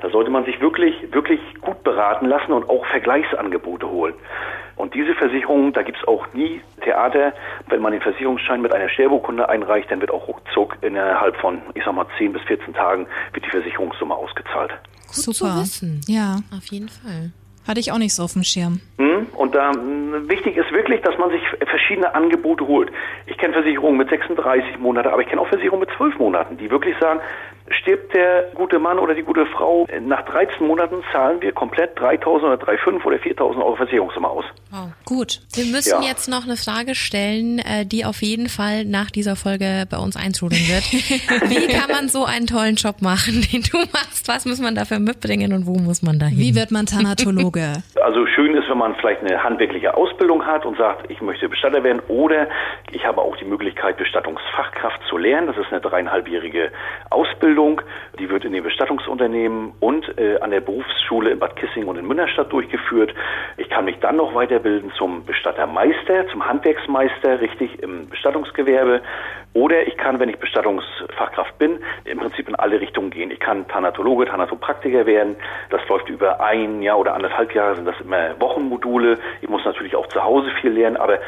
Da sollte man sich wirklich, wirklich gut beraten lassen und auch Vergleichsangebote holen. Und diese Versicherungen, da gibt's auch nie Theater. Wenn man den Versicherungsschein mit einer Sterbeurkunde einreicht, dann wird auch ruckzuck innerhalb von, ich sag mal, 10 bis 14 Tagen wird die Versicherungssumme ausgezahlt. Gut Super. zu wissen. Ja. Auf jeden Fall. Hatte ich auch nicht so auf dem Schirm. Hm? Und da wichtig ist wirklich, dass man sich verschiedene Angebote holt. Ich kenne Versicherungen mit 36 Monaten, aber ich kenne auch Versicherungen mit 12 Monaten, die wirklich sagen, Stirbt der gute Mann oder die gute Frau, nach 13 Monaten zahlen wir komplett 3.000 oder 3.500 oder 4.000 Euro Versicherungssumme aus. Wow. Gut. Wir müssen ja. jetzt noch eine Frage stellen, äh, die auf jeden Fall nach dieser Folge bei uns eintrudeln wird. [laughs] Wie kann man so einen tollen Job machen, den du machst? Was muss man dafür mitbringen und wo muss man da hin? Wie wird man Thanatologe? Also schön wenn man vielleicht eine handwerkliche Ausbildung hat und sagt, ich möchte Bestatter werden oder ich habe auch die Möglichkeit, Bestattungsfachkraft zu lernen. Das ist eine dreieinhalbjährige Ausbildung. Die wird in den Bestattungsunternehmen und äh, an der Berufsschule in Bad Kissing und in Münnerstadt durchgeführt. Ich kann mich dann noch weiterbilden zum Bestattermeister, zum Handwerksmeister, richtig im Bestattungsgewerbe. Oder ich kann, wenn ich Bestattungsfachkraft bin, im Prinzip in alle Richtungen gehen. Ich kann Thanatologe, Thanatopraktiker werden. Das läuft über ein Jahr oder anderthalb Jahre, sind das immer Wochenmodule. Ich muss natürlich auch zu Hause viel lernen, aber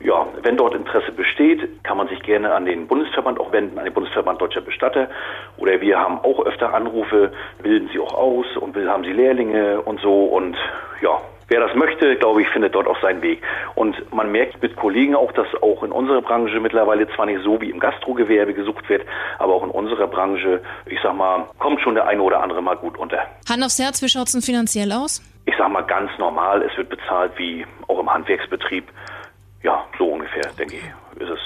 ja, wenn dort Interesse besteht, kann man sich gerne an den Bundesverband auch wenden, an den Bundesverband Deutscher Bestatter. Oder wir haben auch öfter Anrufe, bilden Sie auch aus und haben Sie Lehrlinge und so. Und ja, wer das möchte, glaube ich, findet dort auch seinen Weg. Und man merkt mit Kollegen auch, dass auch in unserer Branche mittlerweile zwar nicht so wie im Gastrogewerbe gesucht wird, aber auch in unserer Branche, ich sag mal, kommt schon der eine oder andere mal gut unter. Hand aufs Herz, wie schaut es denn finanziell aus? Ich sag mal ganz normal, es wird bezahlt wie auch im Handwerksbetrieb. Ja, so ungefähr, denke ich, ist es.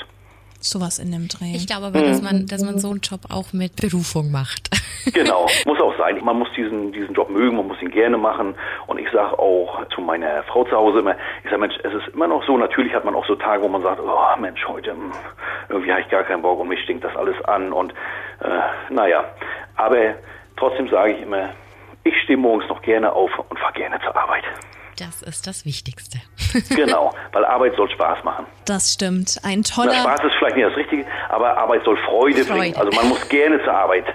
Sowas in dem Dreh. Ich glaube aber, dass man, dass man so einen Job auch mit Berufung macht. [laughs] Genau, muss auch sein. Man muss diesen, diesen Job mögen, man muss ihn gerne machen. Und ich sage auch zu meiner Frau zu Hause immer, ich sage, Mensch, es ist immer noch so, natürlich hat man auch so Tage, wo man sagt, oh Mensch, heute hm, irgendwie habe ich gar keinen Bock und mich stinkt das alles an. Und äh, naja, aber trotzdem sage ich immer, ich stehe morgens noch gerne auf und fahre gerne zur Arbeit. Das ist das Wichtigste. [laughs] genau, weil Arbeit soll Spaß machen. Das stimmt. Ein toller. Na, Spaß ist vielleicht nicht das Richtige, aber Arbeit soll Freude, Freude. bringen. Also man muss gerne zur Arbeit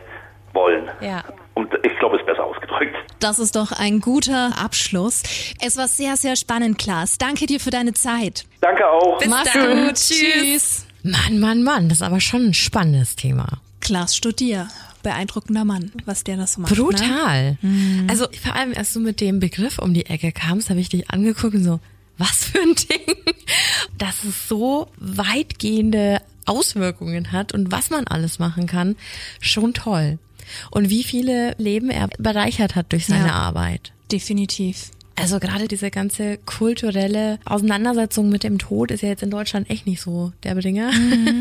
wollen. Ja. Und ich glaube, es ist besser ausgedrückt. Das ist doch ein guter Abschluss. Es war sehr, sehr spannend, Klaas. Danke dir für deine Zeit. Danke auch. Bis Mach's dann. gut. Tschüss. Mann, Mann, Mann, das ist aber schon ein spannendes Thema. Klaas Studier. Beeindruckender Mann, was der das so macht. Ne? Brutal. Also vor allem, als du mit dem Begriff um die Ecke kamst, habe ich dich angeguckt und so, was für ein [laughs] Ding, dass es so weitgehende Auswirkungen hat und was man alles machen kann, schon toll. Und wie viele Leben er bereichert hat durch seine Ja. Arbeit. Definitiv. Also gerade diese ganze kulturelle Auseinandersetzung mit dem Tod ist ja jetzt in Deutschland echt nicht so der Bringer.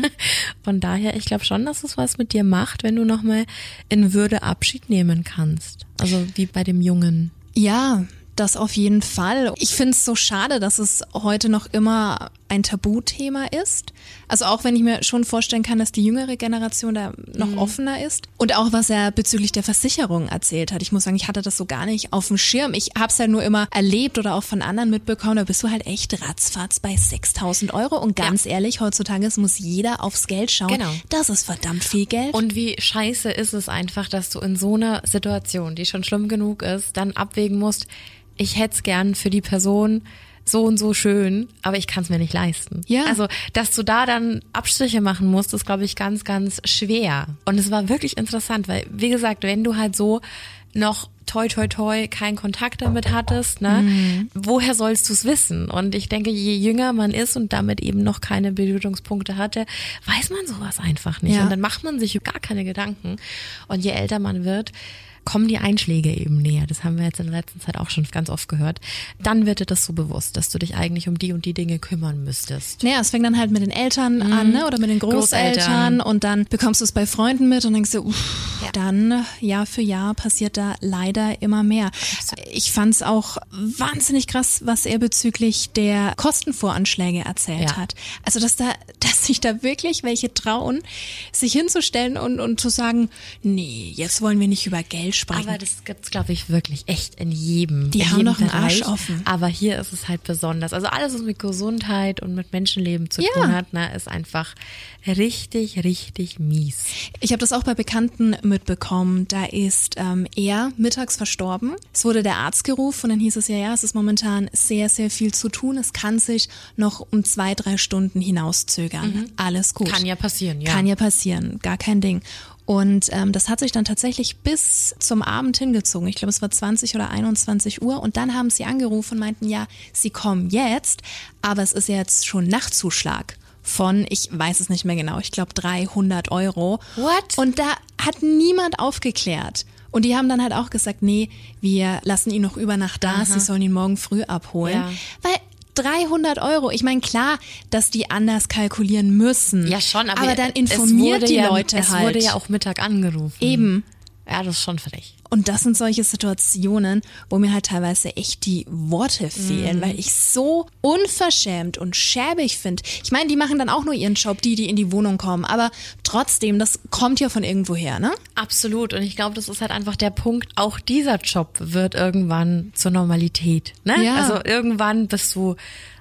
[laughs] Von daher, ich glaube schon, dass es was mit dir macht, wenn du nochmal in Würde Abschied nehmen kannst. Also wie bei dem Jungen. Ja, das auf jeden Fall. Ich finde es so schade, dass es heute noch immer ein Tabuthema ist. Also auch wenn ich mir schon vorstellen kann, dass die jüngere Generation da noch offener ist. Und auch was er bezüglich der Versicherung erzählt hat. Ich muss sagen, ich hatte das so gar nicht auf dem Schirm. Ich habe es halt nur immer erlebt oder auch von anderen mitbekommen. Da bist du halt echt ratzfatz bei 6000 Euro. Und ganz ehrlich, heutzutage muss jeder aufs Geld schauen. Genau. Das ist verdammt viel Geld. Und wie scheiße ist es einfach, dass du in so einer Situation, die schon schlimm genug ist, dann abwägen musst, ich hätte es gern für die Person so und so schön, aber ich kann es mir nicht leisten. Ja. Also, dass du da dann Abstriche machen musst, ist, glaube ich, ganz, ganz schwer. Und es war wirklich interessant, weil, wie gesagt, wenn du halt so noch toi toi toi keinen Kontakt damit hattest, ne, Mhm. woher sollst du es wissen? Und ich denke, je jünger man ist und damit eben noch keine Berührungspunkte hatte, weiß man sowas einfach nicht. Ja. Und dann macht man sich gar keine Gedanken. Und je älter man wird, kommen die Einschläge eben näher. Das haben wir jetzt in der letzten Zeit auch schon ganz oft gehört. Dann wird dir das so bewusst, dass du dich eigentlich um die und die Dinge kümmern müsstest. Naja, es fängt dann halt mit den Eltern an, ne? Oder mit den Großeltern, Großeltern. und dann bekommst du es bei Freunden mit und denkst dir, uff, Ja. dann Jahr für Jahr passiert da leider immer mehr. Ich fand es auch wahnsinnig krass, was er bezüglich der Kostenvoranschläge erzählt Ja. hat. Also dass da, [laughs] dass sich da wirklich welche trauen, sich hinzustellen und, und zu sagen, nee, jetzt wollen wir nicht über Geld sprechen. Aber das gibt's, glaube ich, wirklich echt in jedem. Die in haben jedem doch einen Arsch Bereich. offen. Aber hier ist es halt besonders. Also alles, was mit Gesundheit und mit Menschenleben zu Ja. tun hat, ne, ist einfach richtig, richtig mies. Ich habe das auch bei Bekannten mitbekommen. Da ist ähm, er mittags verstorben. Es wurde der Arzt gerufen und dann hieß es ja, ja, es ist momentan sehr, sehr viel zu tun. Es kann sich noch um zwei, drei Stunden hinauszögern. Alles gut. Mhm. Kann ja passieren, ja. Kann ja passieren, gar kein Ding. Und ähm, das hat sich dann tatsächlich bis zum Abend hingezogen. Ich glaube, es war 20 oder 21 Uhr. Und dann haben sie angerufen und meinten, ja, sie kommen jetzt, aber es ist jetzt schon Nachtzuschlag von, ich weiß es nicht mehr genau, ich glaube 300 Euro. What? Und da hat niemand aufgeklärt. Und die haben dann halt auch gesagt, nee, wir lassen ihn noch über Nacht da, sie sollen ihn morgen früh abholen. Ja. Weil 300 Euro, ich meine, klar, dass die anders kalkulieren müssen. Ja, schon, aber, dann es informiert die ja, Leute es halt. wurde ja auch Mittag angerufen. Eben. Ja, das ist schon frech. Und das sind solche Situationen, wo mir halt teilweise echt die Worte fehlen, weil ich so unverschämt und schäbig finde. Ich meine, die machen dann auch nur ihren Job, die, die in die Wohnung kommen. Aber trotzdem, das kommt ja von irgendwoher, ne? Absolut. Und ich glaube, das ist halt einfach der Punkt. Auch dieser Job wird irgendwann zur Normalität. Ne? Ja. Also irgendwann bist du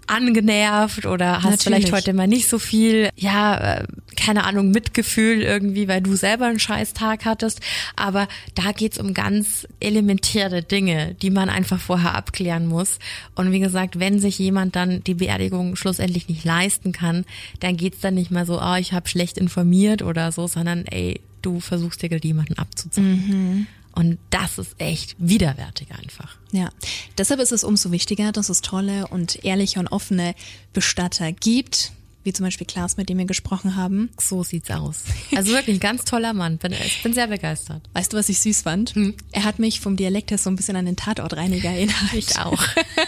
angenervt oder hast Natürlich. vielleicht heute mal nicht so viel, ja, äh, keine Ahnung, Mitgefühl irgendwie, weil du selber einen scheiß Tag hattest. Aber da geht's um ganz elementäre Dinge, die man einfach vorher abklären muss. Und wie gesagt, wenn sich jemand dann die Beerdigung schlussendlich nicht leisten kann, dann geht's dann nicht mal so, ah, ich habe schlecht informiert oder so, sondern ey, du versuchst dir gerade jemanden abzuziehen. Und das ist echt widerwärtig einfach. Ja, deshalb ist es umso wichtiger, dass es tolle und ehrliche und offene Bestatter gibt, wie zum Beispiel Klaas, mit dem wir gesprochen haben. So sieht's aus. [laughs] Also wirklich ein ganz toller Mann. Bin, ich bin sehr begeistert. Weißt du, was ich süß fand? Er hat mich vom Dialekt her so ein bisschen an den Tatortreiniger erinnert. Ich auch.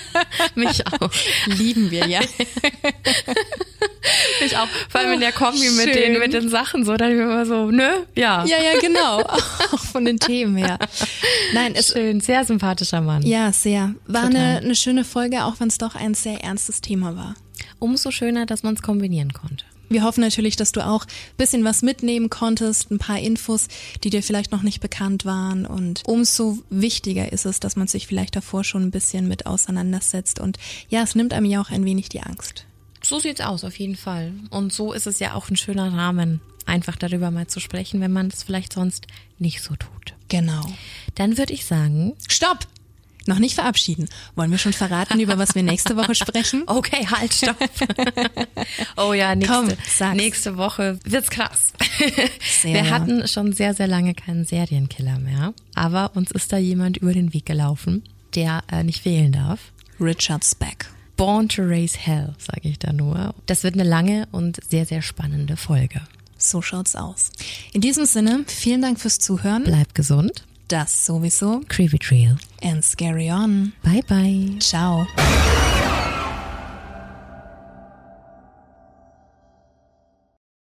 [laughs] Mich auch. Lieben wir ja. [laughs] Ich auch. Vor allem in der Kombi mit den, mit den Sachen so, dann ich immer so, nö, ja. Ja, ja, genau. Auch von den Themen her. Nein, es, Schön, sehr sympathischer Mann. ja, sehr. War Total. eine, eine schöne Folge, auch wenn es doch ein sehr ernstes Thema war. Umso schöner, dass man es kombinieren konnte. Wir hoffen natürlich, dass du auch ein bisschen was mitnehmen konntest, ein paar Infos, die dir vielleicht noch nicht bekannt waren. Und umso wichtiger ist es, dass man sich vielleicht davor schon ein bisschen mit auseinandersetzt. Und ja, es nimmt einem ja auch ein wenig die Angst. So sieht's aus, auf jeden Fall. Und so ist es ja auch ein schöner Rahmen, einfach darüber mal zu sprechen, wenn man es vielleicht sonst nicht so tut. Genau. Dann würde ich sagen, Stopp! Noch nicht verabschieden. Wollen wir schon verraten, über was wir nächste Woche [laughs] sprechen? Okay, halt, stopp. oh ja, nächste, Komm, nächste Woche wird's krass. Sehr. Wir hatten schon sehr, sehr lange keinen Serienkiller mehr, aber uns ist da jemand über den Weg gelaufen, der äh, nicht fehlen darf. Richard Speck. Born to Raise Hell, sage ich da nur. Das wird eine lange und sehr, sehr spannende Folge. So schaut's aus. In diesem Sinne, vielen Dank fürs Zuhören. Bleib gesund. Das sowieso. Creepy Trail. And scary on. Bye, bye. Ciao.